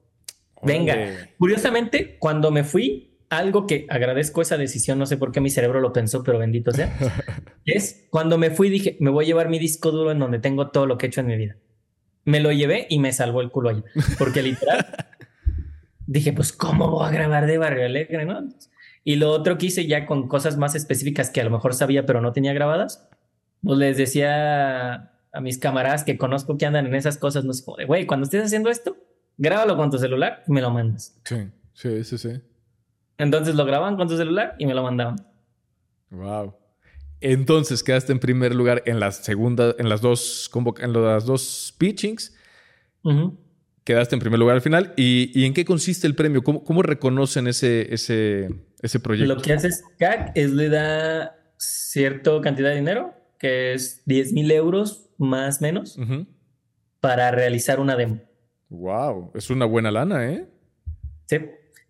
venga. Curiosamente, cuando me fui, algo que agradezco esa decisión, no sé por qué mi cerebro lo pensó, pero bendito sea, es cuando me fui dije, me voy a llevar mi disco duro en donde tengo todo lo que he hecho en mi vida. Me lo llevé y me salvó el culo ahí. Porque literal dije, pues, ¿cómo voy a grabar de Barrio Alegre, no? Y lo otro que hice ya con cosas más específicas que a lo mejor sabía, pero no tenía grabadas, pues les decía a mis camaradas que conozco que andan en esas cosas, no sé, como de, güey, cuando estés haciendo esto, grábalo con tu celular y me lo mandas. Sí, sí, sí, sí. Entonces lo graban con tu celular y me lo mandaban. Wow. Entonces quedaste en primer lugar en la segunda, en las dos, en las dos pitchings. Quedaste en primer lugar al final. ¿Y, en qué consiste el premio? ¿Cómo, reconocen ese, ese, ese proyecto? Lo que hace CAC es le da cierta cantidad de dinero, que es 10 mil euros más o menos, para realizar una demo. Wow, es una buena lana, ¿eh? Sí.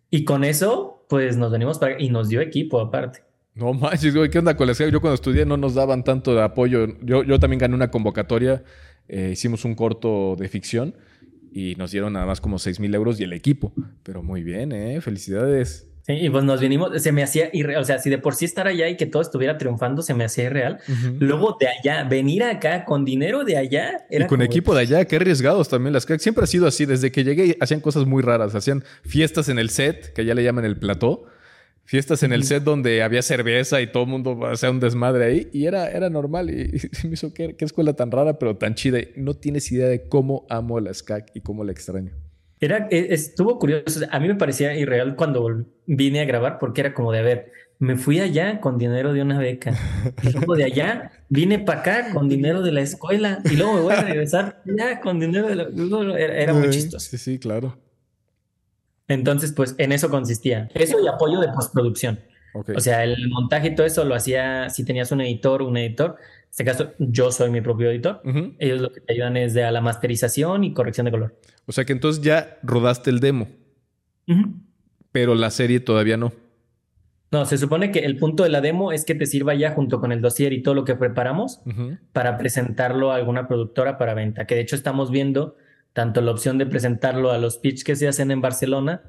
Y con eso, pues nos venimos para y nos dio equipo aparte. No manches, güey, ¿qué onda con la Yo cuando estudié no nos daban tanto de apoyo. Yo, yo también gané una convocatoria, eh, hicimos un corto de ficción y nos dieron nada más como 6 mil euros y el equipo. Pero muy bien, ¿eh? Felicidades. Sí, y pues nos vinimos, se me hacía irreal, o sea, si de por sí estar allá y que todo estuviera triunfando se me hacía irreal, luego de allá, venir acá con dinero de allá. y con equipo de allá, qué arriesgados también las Siempre ha sido así, desde que llegué hacían cosas muy raras, hacían fiestas en el set, que ya le llaman el plató, fiestas en el set donde había cerveza y todo el mundo hacía un desmadre ahí y era, era normal y, me hizo qué, qué, escuela tan rara pero tan chida. No tienes idea de cómo amo la SCAC y cómo la extraño. Era, e, estuvo curioso. A mí me parecía irreal cuando vine a grabar porque era como de, a ver, me fui allá con dinero de una beca. Y luego de allá vine para acá con dinero de la escuela y luego me voy a regresar ya con dinero de la... Era, era muy chistoso. Sí, sí, claro. Entonces, pues en eso consistía. Eso y apoyo de postproducción. O sea, el montaje y todo eso lo hacía si tenías un editor o un editor. En este caso, yo soy mi propio editor. Ellos lo que te ayudan es de a la masterización y corrección de color. O sea que entonces ya rodaste el demo. Pero la serie todavía no. No, se supone que el punto de la demo es que te sirva ya junto con el dossier y todo lo que preparamos para presentarlo a alguna productora para venta. Que de hecho estamos viendo tanto la opción de presentarlo a los pitch que se hacen en Barcelona,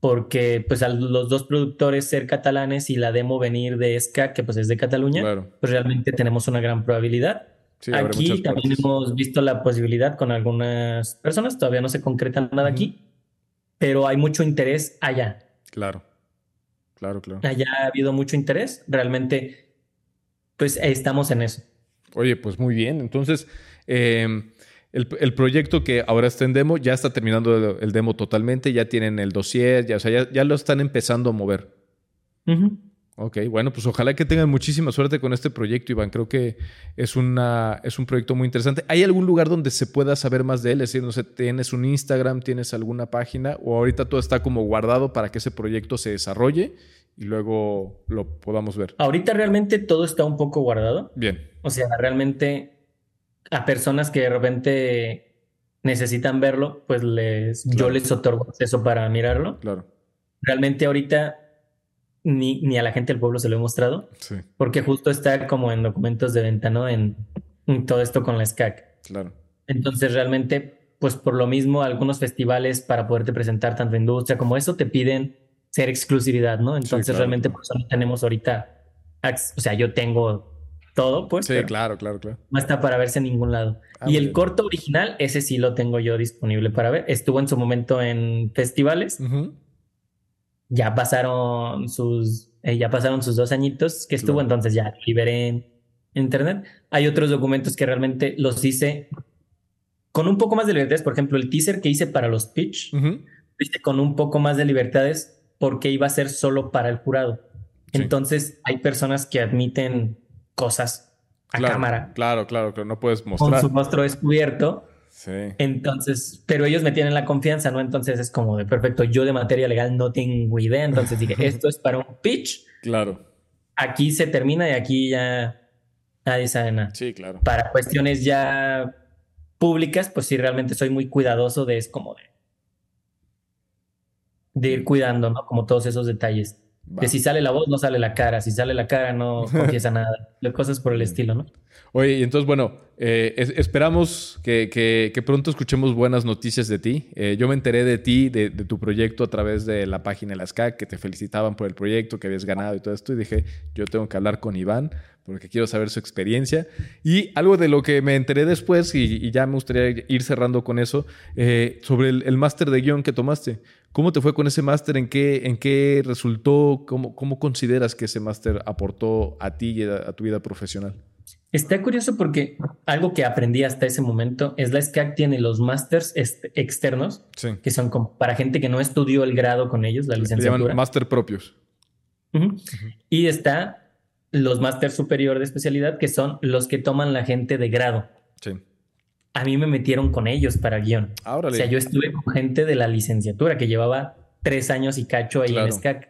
porque pues a los dos productores ser catalanes y la demo venir de SCA, que pues es de Cataluña, pues realmente tenemos una gran probabilidad. aquí también hemos visto la posibilidad con algunas personas, todavía no se concreta nada aquí, pero hay mucho interés allá. Claro, claro, claro. Allá ha habido mucho interés, realmente pues estamos en eso. Oye, pues muy bien, entonces... Eh, el, proyecto que ahora está en demo ya está terminando el, demo totalmente, ya tienen el dossier, ya, o sea, ya, lo están empezando a mover. Ok, bueno, pues ojalá que tengan muchísima suerte con este proyecto, Iván. Creo que es, una, es un proyecto muy interesante. ¿Hay algún lugar donde se pueda saber más de él? Es decir, no sé, ¿tienes un Instagram, tienes alguna página o ahorita todo está como guardado para que ese proyecto se desarrolle y luego lo podamos ver? Ahorita realmente todo está un poco guardado. Bien. O sea, realmente a personas que de repente necesitan verlo, pues les, yo les otorgo acceso para mirarlo. Claro. Realmente ahorita ni, ni a la gente del pueblo se lo he mostrado, Sí, porque justo está como en documentos de venta, ¿no? En, en todo esto con la SCAC. claro. Entonces realmente, pues por lo mismo, algunos festivales para poderte presentar tanto industria como eso te piden ser exclusividad, ¿no? Entonces claro, realmente claro. por eso no tenemos ahorita, o sea, yo tengo todo, pues, Sí, claro, claro, claro. no está para verse en ningún lado. Ah, y el bien. corto original, ese sí lo tengo yo disponible para ver. Estuvo en su momento en festivales, ya pasaron sus, eh, ya pasaron sus dos añitos que estuvo, Claro. entonces ya lo liberé en internet. Hay otros documentos que realmente los hice con un poco más de libertades. Por ejemplo, el teaser que hice para los pitch, lo hice con un poco más de libertades porque iba a ser solo para el jurado. Sí. Entonces hay personas que admiten cosas a Claro, cámara Claro, claro, claro. No puedes con mostrar. su rostro descubierto. Sí. Entonces, pero ellos me tienen la confianza, ¿no? Entonces es como de perfecto. Yo de materia legal no tengo idea. Entonces dije, esto es para un pitch. Claro. Aquí se termina y aquí ya nadie sabe nada. Sí, claro. Para cuestiones ya públicas, pues sí, realmente soy muy cuidadoso de es como de, de ir cuidando, ¿no? Como todos esos detalles. Va. De si sale la voz, no sale la cara. Si sale la cara, no confiesa nada. Cosas por el estilo, ¿no? Oye, y entonces, bueno, eh, es- esperamos que, que- que pronto escuchemos buenas noticias de ti. Eh, yo me enteré de ti, de, de tu proyecto a través de la página de las CAC, que te felicitaban por el proyecto, que habías ganado y todo esto. Y dije, yo tengo que hablar con Iván porque quiero saber su experiencia. Y algo de lo que me enteré después, y, y ya me gustaría ir cerrando con eso, eh, sobre el, el máster de guion que tomaste. ¿Cómo te fue con ese máster? ¿En qué, ¿En qué resultó? ¿Cómo, ¿Cómo consideras que ese máster aportó a ti y a, a tu vida profesional? Está curioso porque algo que aprendí hasta ese momento es la SCAC tiene los másters externos, Sí. que son como para gente que no estudió el grado con ellos, la licenciatura. llaman máster propios. Y está los máster superior de especialidad, que son los que toman la gente de grado. Sí. A mí me metieron con ellos para guion. Ahora O sea, yo estuve con gente de la licenciatura que llevaba tres años y cacho ahí Claro. en SCAC.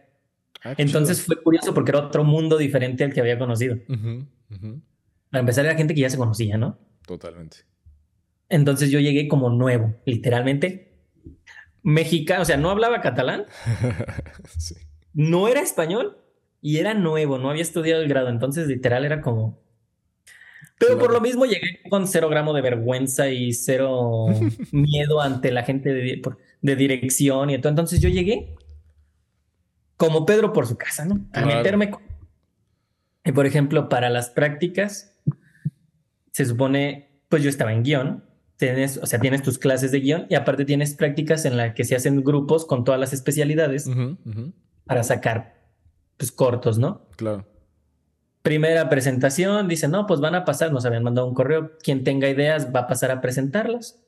Ah, Entonces fue curioso porque era otro mundo diferente al que había conocido. ujú. Para empezar, era gente que ya se conocía, ¿no? Totalmente. Entonces yo llegué como nuevo, literalmente mexicano, o sea, no hablaba catalán, sí. no era español y era nuevo, no había estudiado el grado, entonces literal era como... Pero por lo mismo llegué con cero gramo de vergüenza y cero miedo ante la gente de, de dirección y todo. Entonces yo llegué como Pedro por su casa, ¿no? A Claro. meterme. con- Y por ejemplo, para las prácticas, se supone, pues yo estaba en guion, tienes, o sea, tienes tus clases de guion y aparte tienes prácticas en las que se hacen grupos con todas las especialidades para sacar, pues, cortos, ¿no? Claro. Primera presentación, dice, no, pues van a pasar, nos habían mandado un correo, quien tenga ideas va a pasar a presentarlas.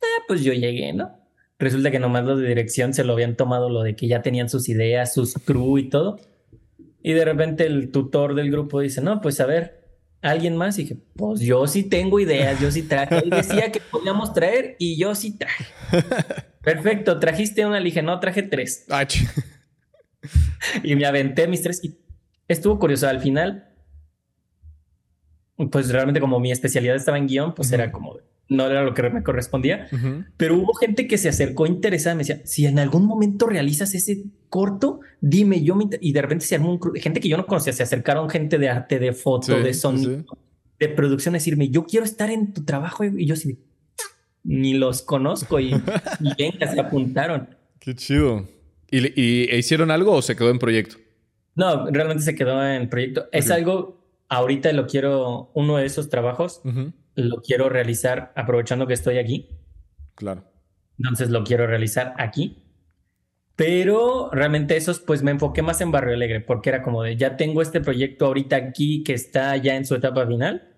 Ah, pues yo llegué, ¿no? Resulta que nomás los de dirección se lo habían tomado lo de que ya tenían sus ideas, sus crew y todo. Y de repente el tutor del grupo dice, no, pues a ver, ¿alguien más? Y dije, pues yo sí tengo ideas, yo sí traje. Él decía que podíamos traer y yo sí traje. Perfecto, trajiste una, le dije, no, traje tres. Ah, Y me aventé mis tres y estuvo curioso. Al final, pues realmente como mi especialidad estaba en guion, pues era como, no era lo que me correspondía. Pero hubo gente que se acercó interesada, me decía, si en algún momento realizas ese corto, dime, yo me... inter-". Y de repente se armó un... Gente que yo no conocía, se acercaron gente de arte, de foto, Sí, de sonido, sí. de producción, a decirme, yo quiero estar en tu trabajo. Y yo sí, ni los conozco y, y venga, se apuntaron. Qué chido. ¿Y, y- hicieron algo o se quedó en proyecto? No, realmente se quedó en proyecto. Es algo, ahorita lo quiero, uno de esos trabajos, lo quiero realizar aprovechando que estoy aquí. Claro. Entonces lo quiero realizar aquí. Pero realmente esos, pues me enfoqué más en Barrio Alegre, porque era como de, ya tengo este proyecto ahorita aquí que está ya en su etapa final.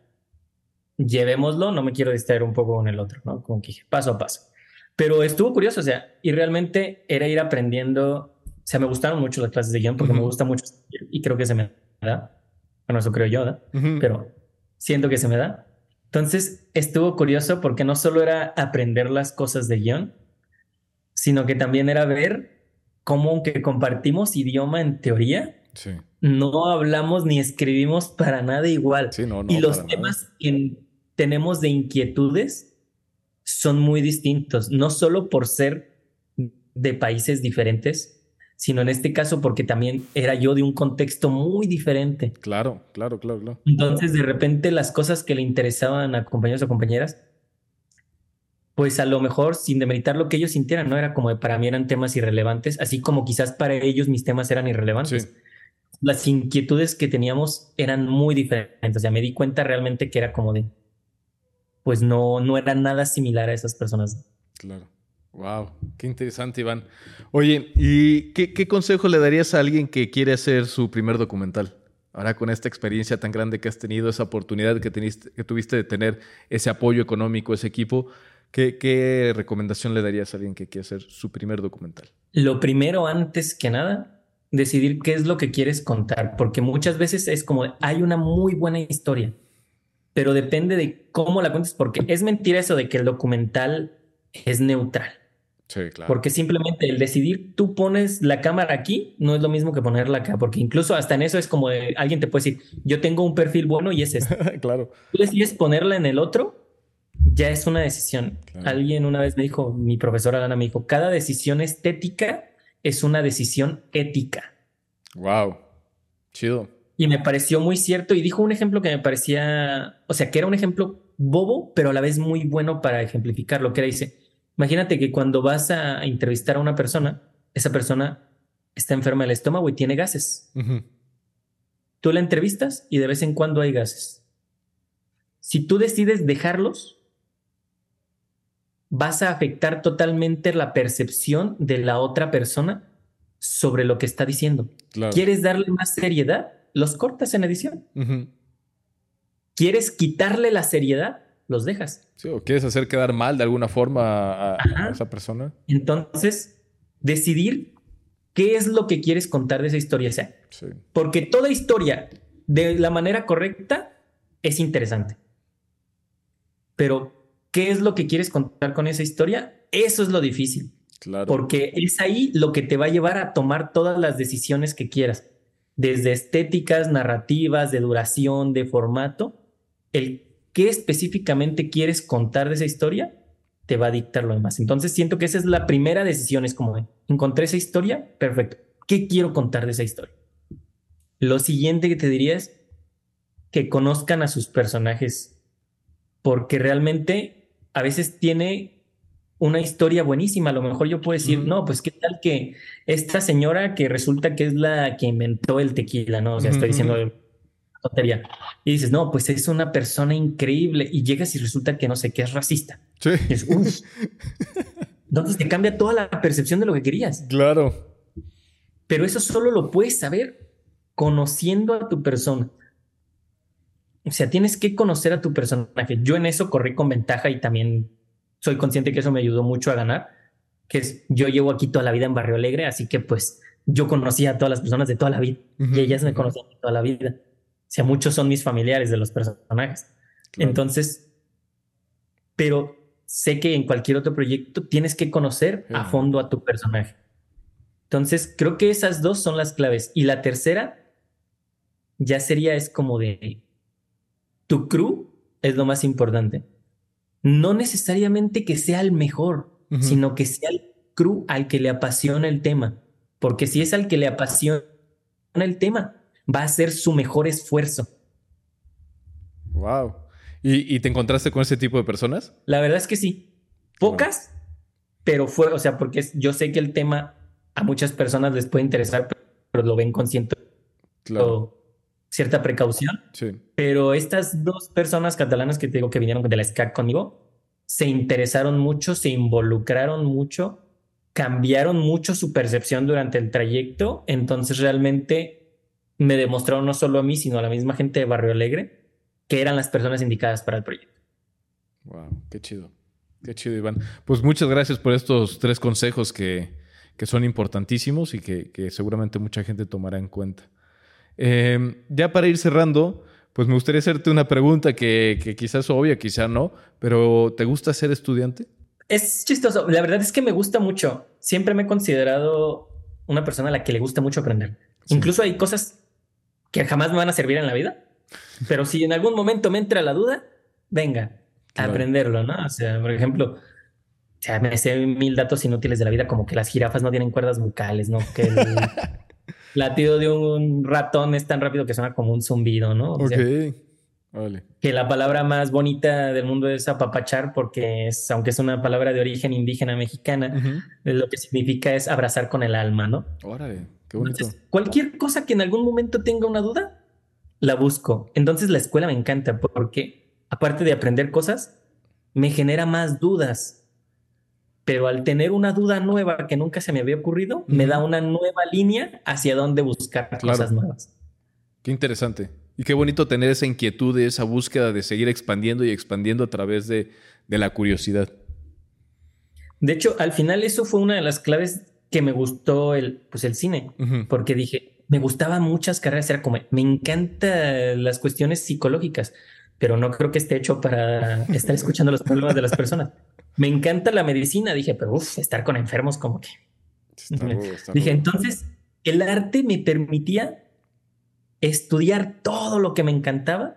Llevémoslo, no me quiero distraer un poco con el otro, ¿no? Como que dije, paso a paso. Pero estuvo curioso, o sea, y realmente era ir aprendiendo. O sea, me gustaron mucho las clases de guion porque me gusta mucho y creo que se me da. Bueno, eso creo yo, ¿verdad? Ujú. pero siento que se me da. Entonces estuvo curioso porque no solo era aprender las cosas de guion, sino que también era ver cómo aunque compartimos idioma en teoría, Sí. no hablamos ni escribimos para nada igual. Sí, no, no. y los nada. temas que tenemos de inquietudes son muy distintos, no solo por ser de países diferentes, sino en este caso porque también era yo de un contexto muy diferente. Claro, claro, claro, claro. Entonces, de repente, las cosas que le interesaban a compañeros o compañeras, pues a lo mejor sin demeritar lo que ellos sintieran, ¿no? Era como para mí eran temas irrelevantes, así como quizás para ellos mis temas eran irrelevantes. Las inquietudes que teníamos eran muy diferentes. O sea, me di cuenta realmente que era como de, pues no, no era nada similar a esas personas. Claro. Wow, qué interesante, Iván. Oye, ¿y qué, consejo le darías a alguien que quiere hacer su primer documental? Ahora con esta experiencia tan grande que has tenido, esa oportunidad que, que tuviste de tener ese apoyo económico, ese equipo, ¿qué, ¿qué recomendación le darías a alguien que quiere hacer su primer documental? Lo primero, antes que nada, decidir qué es lo que quieres contar, porque muchas veces es como, hay una muy buena historia, pero depende de cómo la cuentes, porque es mentira eso de que el documental es neutral. Porque simplemente el decidir, tú pones la cámara aquí, no es lo mismo que ponerla acá, porque incluso hasta en eso es como alguien te puede decir, yo tengo un perfil bueno y es este. claro. Tú decides ponerla en el otro, ya es una decisión. Alguien una vez me dijo, mi profesora Dana me dijo, cada decisión estética es una decisión ética. Wow. Chido. Y me pareció muy cierto y dijo un ejemplo que me parecía, o sea, que era un ejemplo bobo, pero a la vez muy bueno para ejemplificar lo que era. Dice, Imagínate que cuando vas a entrevistar a una persona, esa persona está enferma del estómago y tiene gases. Tú la entrevistas y de vez en cuando hay gases. Si tú decides dejarlos, vas a afectar totalmente la percepción de la otra persona sobre lo que está diciendo. ¿Quieres darle más seriedad? Los cortas en edición. ¿Quieres quitarle la seriedad? Los dejas. Sí, o quieres hacer quedar mal de alguna forma a, esa persona. Entonces, decidir qué es lo que quieres contar de esa historia. sí. Porque toda historia de la manera correcta es interesante. Pero, ¿qué es lo que quieres contar con esa historia? Eso es lo difícil. Claro. Porque es ahí lo que te va a llevar a tomar todas las decisiones que quieras. Desde estéticas, narrativas, de duración, de formato. El qué específicamente quieres contar de esa historia, te va a dictar lo demás. Entonces siento que esa es la primera decisión, es como, encontré esa historia, perfecto. ¿Qué quiero contar de esa historia? Lo siguiente que te diría es que conozcan a sus personajes, porque realmente a veces tiene una historia buenísima. A lo mejor yo puedo decir, no, pues qué tal que esta señora que resulta que es la que inventó el tequila, ¿no? O sea, estoy diciendo tontería. Y dices, no, pues es una persona increíble. Y llegas y resulta que no sé qué es racista. Sí. Entonces te cambia toda la percepción de lo que querías. Claro. Pero eso solo lo puedes saber conociendo a tu persona. O sea, tienes que conocer a tu personaje. Yo en eso corrí con ventaja y también soy consciente que eso me ayudó mucho a ganar. Que es, yo llevo aquí toda la vida en Barrio Alegre, así que pues yo conocía a todas las personas de toda la vida y ellas me conocían de toda la vida sea, muchos son mis familiares de los personajes. Entonces, pero sé que en cualquier otro proyecto tienes que conocer a fondo a tu personaje. Entonces, creo que esas dos son las claves. Y la tercera ya sería, es como de, tu crew es lo más importante. No necesariamente que sea el mejor, sino que sea el crew al que le apasiona el tema. Porque si es al que le apasiona el tema, va a ser su mejor esfuerzo. Wow. ¿Y, te encontraste con ese tipo de personas? La verdad es que sí. Pocas, pero fue, o sea, porque yo sé que el tema a muchas personas les puede interesar, pero lo ven con cierta precaución. Sí. Pero estas dos personas catalanas que te digo que vinieron de la SCAC conmigo, se interesaron mucho, se involucraron mucho, cambiaron mucho su percepción durante el trayecto. Entonces realmente me demostraron no solo a mí, sino a la misma gente de Barrio Alegre que eran las personas indicadas para el proyecto. Wow, qué chido. Qué chido, Iván. Pues muchas gracias por estos tres consejos que, son importantísimos y que, seguramente mucha gente tomará en cuenta. Em, ya para ir cerrando, pues me gustaría hacerte una pregunta que, que quizás obvia, quizás no, pero ¿te gusta ser estudiante? Es chistoso. La verdad es que me gusta mucho. Siempre me he considerado una persona a la que le gusta mucho aprender. Incluso hay cosas que jamás me van a servir en la vida. Pero si en algún momento me entra la duda, venga, a aprenderlo, ¿no? O sea, por ejemplo, o sea, me sé mil datos inútiles de la vida, como que las jirafas no tienen cuerdas bucales, ¿no? Que el latido de un ratón es tan rápido que suena como un zumbido, ¿no? Que la palabra más bonita del mundo es apapachar, porque es, aunque es una palabra de origen indígena mexicana, lo que significa es abrazar con el alma, ¿no? Órale, qué bonito. cualquier cosa que en algún momento tenga una duda, la busco. Entonces la escuela me encanta porque, aparte de aprender cosas, me genera más dudas. Pero al tener una duda nueva que nunca se me había ocurrido, me da una nueva línea hacia dónde buscar cosas nuevas. Qué interesante. Y qué bonito tener esa inquietud y esa búsqueda de seguir expandiendo y expandiendo a través de, la curiosidad. De hecho, al final eso fue una de las claves que me gustó el, pues el cine, porque dije, me gustaban muchas carreras, era como, me encantan las cuestiones psicológicas, pero no creo que esté hecho para estar escuchando los problemas de las personas. Me encanta la medicina, dije, pero uff, estar con enfermos como que... dije, entonces, el arte me permitía estudiar todo lo que me encantaba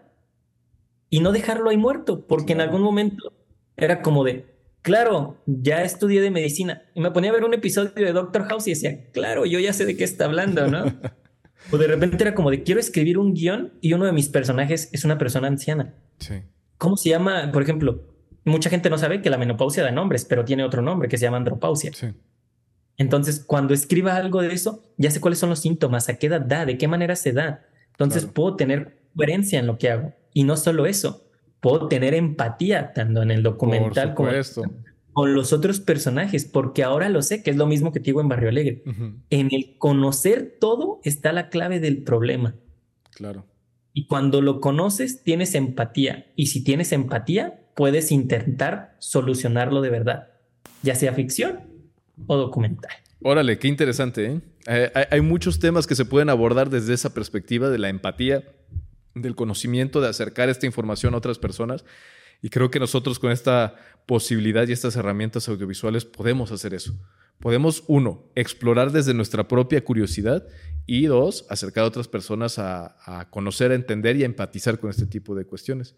y no dejarlo ahí muerto, porque en algún momento era como de, claro, ya estudié de medicina y me ponía a ver un episodio de Doctor House y decía, claro, yo ya sé de qué está hablando, ¿no? o de repente era como de, quiero escribir un guion y uno de mis personajes es una persona anciana. Sí. ¿Cómo se llama? Por ejemplo, mucha gente no sabe que la menopausia da nombres, pero tiene otro nombre que se llama andropausia. Sí. Entonces, cuando escriba algo de eso, ya sé cuáles son los síntomas, a qué edad da, de qué manera se da. Entonces puedo tener coherencia en lo que hago. Y no solo eso, puedo tener empatía tanto en el documental como con los otros personajes, porque ahora lo sé, que es lo mismo que te digo en Barrio Alegre. En el conocer todo está la clave del problema. Claro. Y cuando lo conoces, tienes empatía. Y si tienes empatía, puedes intentar solucionarlo de verdad, ya sea ficción o documental. Órale, qué interesante. ¿eh? Eh, hay, muchos temas que se pueden abordar desde esa perspectiva de la empatía, del conocimiento, de acercar esta información a otras personas. Y creo que nosotros con esta posibilidad y estas herramientas audiovisuales podemos hacer eso. Podemos, uno, explorar desde nuestra propia curiosidad y dos, acercar a otras personas a, conocer, a entender y a empatizar con este tipo de cuestiones.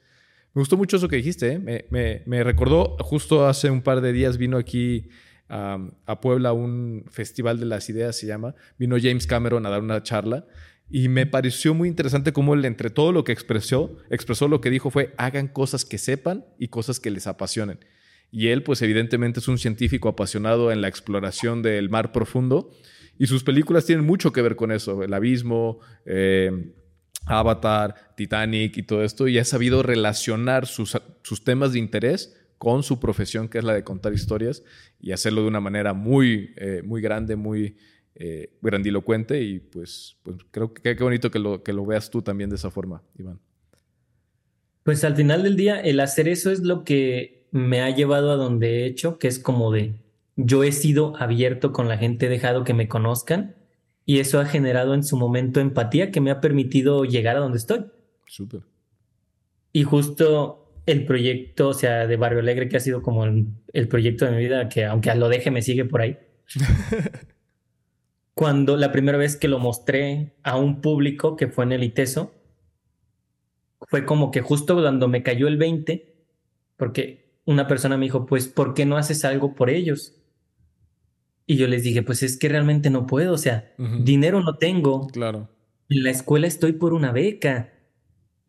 Me gustó mucho eso que dijiste. ¿eh? Me, me, recordó, justo hace un par de días vino aquí a, Puebla un festival de las ideas, se llama. Vino James Cameron a dar una charla y me pareció muy interesante cómo él, entre todo lo que expresó, expresó lo que dijo fue, hagan cosas que sepan y cosas que les apasionen. Y él, pues evidentemente es un científico apasionado en la exploración del mar profundo y sus películas tienen mucho que ver con eso, el abismo, eh, Avatar, Titanic y todo esto, y ha sabido relacionar sus, sus temas de interés con su profesión, que es la de contar historias, y hacerlo de una manera muy, eh, muy grande, muy eh, grandilocuente. Y pues, pues creo que qué bonito que lo, que lo veas tú también de esa forma, Iván. Pues al final del día, el hacer eso es lo que me ha llevado a donde he hecho, que es como de yo he sido abierto con la gente, he dejado que me conozcan y eso ha generado en su momento empatía que me ha permitido llegar a donde estoy. Súper. Y justo el proyecto, o sea, de Barrio Alegre, que ha sido como el, proyecto de mi vida, que aunque lo deje, me sigue por ahí. Cuando la primera vez que lo mostré a un público que fue en el ITESO, fue como que justo cuando me cayó el 20, porque una persona me dijo, pues, ¿por qué no haces algo por ellos? Y yo les dije, pues es que realmente no puedo, o sea, dinero no tengo. Claro. En la escuela estoy por una beca.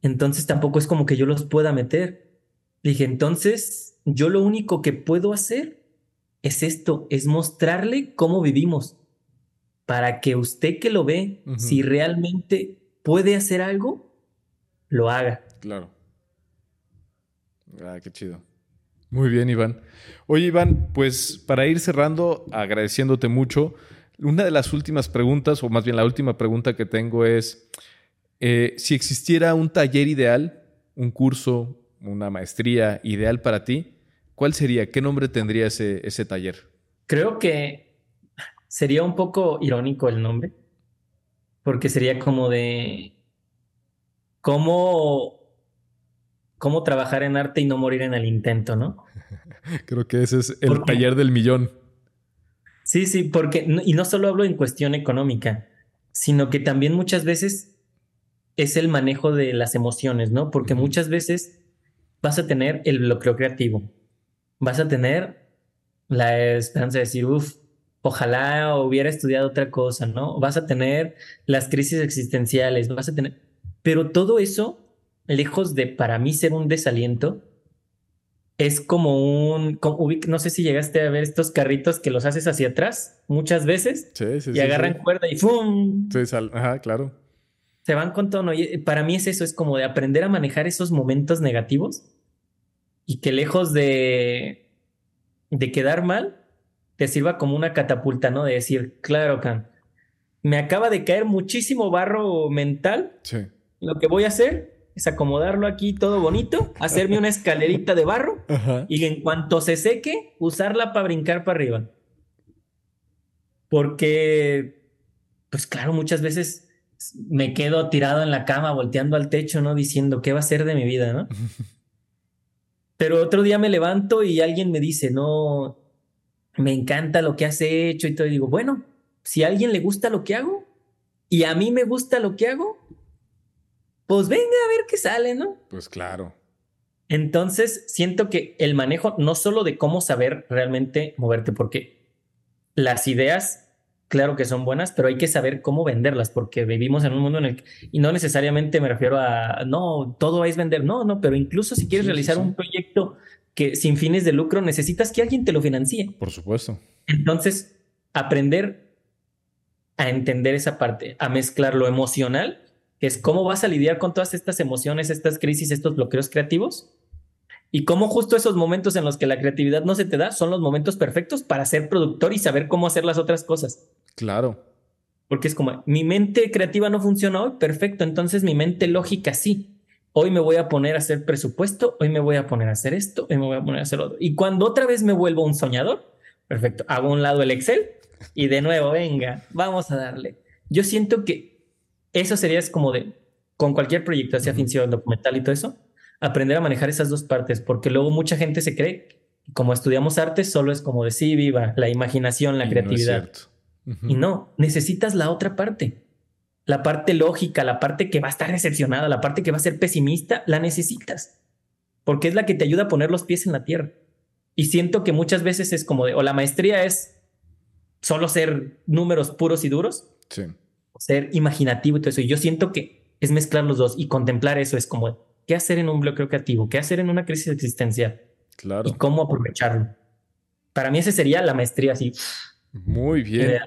Entonces tampoco es como que yo los pueda meter. Dije, entonces, yo lo único que puedo hacer es esto, es mostrarle cómo vivimos, para que usted que lo ve, si realmente puede hacer algo, lo haga. Claro. Ah, qué chido. Muy bien, Iván. Oye, Iván, pues para ir cerrando, agradeciéndote mucho, una de las últimas preguntas, o más bien la última pregunta que tengo es, eh, si existiera un taller ideal, un curso, una maestría ideal para ti, ¿cuál sería? ¿Qué nombre tendría ese, ese taller? Creo que sería un poco irónico el nombre, porque sería como de cómo, cómo trabajar en arte y no morir en el intento, ¿no? Creo que ese es el taller del millón. Sí, sí, porque, y no solo hablo en cuestión económica, sino que también muchas veces es el manejo de las emociones, ¿no? Porque muchas veces vas a tener el bloqueo creativo. Vas a tener la esperanza de decir, uff, ojalá hubiera estudiado otra cosa, ¿no? Vas a tener las crisis existenciales, vas a tener... Pero todo eso, lejos de para mí ser un desaliento, es como un, no sé si llegaste a ver estos carritos que los haces hacia atrás muchas veces y agarran cuerda y ¡fum! Sí, ajá, claro. Se van con tono. Y para mí es eso, es como de aprender a manejar esos momentos negativos y que lejos de, de quedar mal, te sirva como una catapulta, ¿no? De decir, claro, Can, me acaba de caer muchísimo barro mental. Sí. Lo que voy a hacer es acomodarlo aquí todo bonito, hacerme una escalerita de barro y en cuanto se seque, usarla para brincar para arriba. Porque, pues claro, muchas veces me quedo tirado en la cama, volteando al techo, ¿no? Diciendo, ¿qué va a ser de mi vida, no? Pero otro día me levanto y alguien me dice, no, me encanta lo que has hecho y todo. Y digo, bueno, si a alguien le gusta lo que hago y a mí me gusta lo que hago, pues venga a ver qué sale, ¿no? Pues claro. Entonces, siento que el manejo, no solo de cómo saber realmente moverte, porque las ideas, claro que son buenas, pero hay que saber cómo venderlas, porque vivimos en un mundo en el que, y no necesariamente me refiero a, no, todo es vender, no, no, pero incluso si quieres realizar un proyecto que sin fines de lucro, necesitas que alguien te lo financie. Por supuesto. Entonces, aprender a entender esa parte, a mezclar lo emocional que es cómo vas a lidiar con todas estas emociones, estas crisis, estos bloqueos creativos. Y cómo justo esos momentos en los que la creatividad no se te da son los momentos perfectos para ser productor y saber cómo hacer las otras cosas. Claro. Porque es como, mi mente creativa no funciona hoy, perfecto, entonces mi mente lógica sí. Hoy me voy a poner a hacer presupuesto, hoy me voy a poner a hacer esto, hoy me voy a poner a hacer otro. Y cuando otra vez me vuelvo un soñador, perfecto, hago un lado el Excel y de nuevo, venga, vamos a darle. Yo siento que eso sería como de, con cualquier proyecto, sea ficción, documental y todo eso, aprender a manejar esas dos partes, porque luego mucha gente se cree, como estudiamos arte, solo es como de sí, viva, la imaginación, la creatividad. Y no, necesitas la otra parte. La parte lógica, la parte que va a estar decepcionada, la parte que va a ser pesimista, la necesitas. Porque es la que te ayuda a poner los pies en la tierra. Y siento que muchas veces es como de, o la maestría es solo ser números puros y duros. Sí ser imaginativo y todo eso. Y yo siento que es mezclar los dos y contemplar eso es como qué hacer en un bloqueo creativo, qué hacer en una crisis existencial. Claro. Y cómo aprovecharlo. Una mí ese sería la maestría así. Muy bien.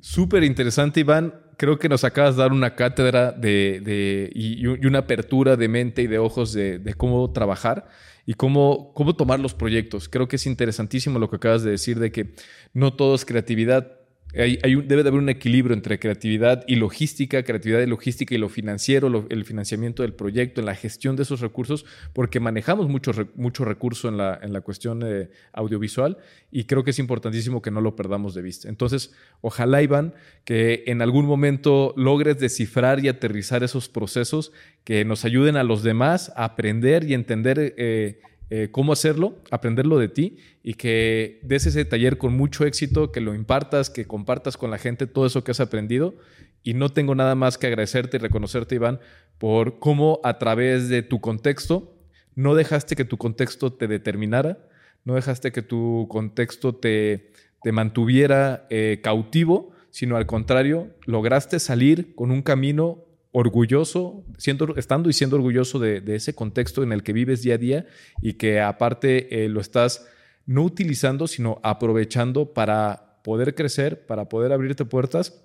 Súper interesante, Iván. Creo que nos acabas de dar una cátedra de, y, una apertura de mente y de ojos de, de, cómo trabajar y cómo, cómo tomar los proyectos. Creo que es interesantísimo lo que acabas de decir de que no todo es creatividad, debe de haber un equilibrio entre creatividad y logística, creatividad y logística y lo financiero, el financiamiento del proyecto, en la gestión de esos recursos, porque manejamos mucho, mucho recurso en la, en la cuestión eh, audiovisual y creo que es importantísimo que no lo perdamos de vista. Entonces, ojalá, Iván, que en algún momento logres descifrar y aterrizar esos procesos que nos ayuden a los demás a aprender y entender. Eh, eh, cómo hacerlo, aprenderlo de ti y que des ese taller con mucho éxito, que lo impartas, que compartas con la gente todo eso que has aprendido. Y no tengo nada más que agradecerte y reconocerte, Iván, por cómo a través de tu contexto no dejaste que tu contexto te determinara, no dejaste que tu contexto te, mantuviera eh, cautivo, sino al contrario, lograste salir con un camino orgulloso, siendo, estando y siendo orgulloso de, ese contexto en el que vives día a día y que aparte eh, lo estás no utilizando, sino aprovechando para poder crecer, para poder abrirte puertas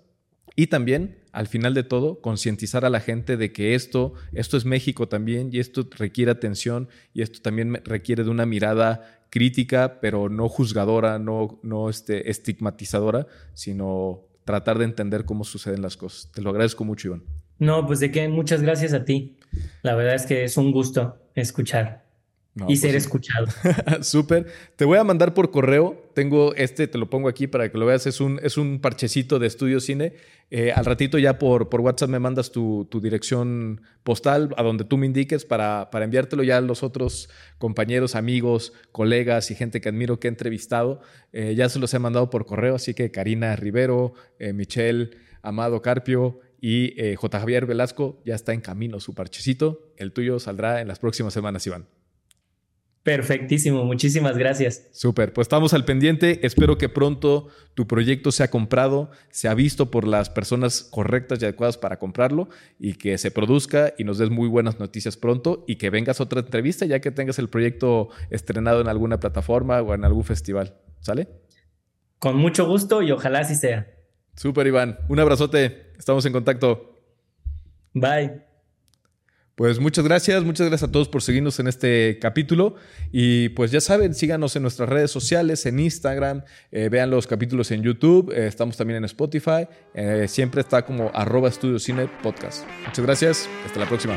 y también, al final de todo, concientizar a la gente de que esto, esto es México también y esto requiere atención y esto también requiere de una mirada crítica, pero no juzgadora, no, no este, estigmatizadora, sino tratar de entender cómo suceden las cosas. Te lo agradezco mucho, Iván. No, pues de qué, muchas gracias a ti. La verdad es que es un gusto escuchar y ser pues escuchado. Súper. Te voy a mandar por correo. Tengo este, te lo pongo aquí para que lo veas. Es un, es un parchecito de estudio cine. Eh, al ratito ya por, por WhatsApp me mandas tu, dirección postal a donde tú me indiques para, para, enviártelo ya a los otros compañeros, amigos, colegas y gente que admiro que he entrevistado. Eh, ya se los he mandado por correo, así que Karina Rivero, eh, Michelle, Amado Carpio, y eh, J. Javier Velasco ya está en camino su parchecito. El tuyo saldrá en las próximas semanas, Iván. Perfectísimo, muchísimas gracias. Súper, pues estamos al pendiente. Espero que pronto tu proyecto sea comprado, sea visto por las personas correctas y adecuadas para comprarlo y que se produzca y nos des muy buenas noticias pronto y que vengas a otra entrevista ya que tengas el proyecto estrenado en alguna plataforma o en algún festival. ¿Sale? Con mucho gusto y ojalá así sea. Súper, Iván. Un abrazote. Estamos en contacto. Bye. Pues muchas gracias, muchas gracias a todos por seguirnos en este capítulo y pues ya saben, síganos en nuestras redes sociales, en Instagram, eh, vean los capítulos en YouTube, eh, estamos también en Spotify, eh, siempre está como arroba estudio cine podcast. Muchas gracias, hasta la próxima.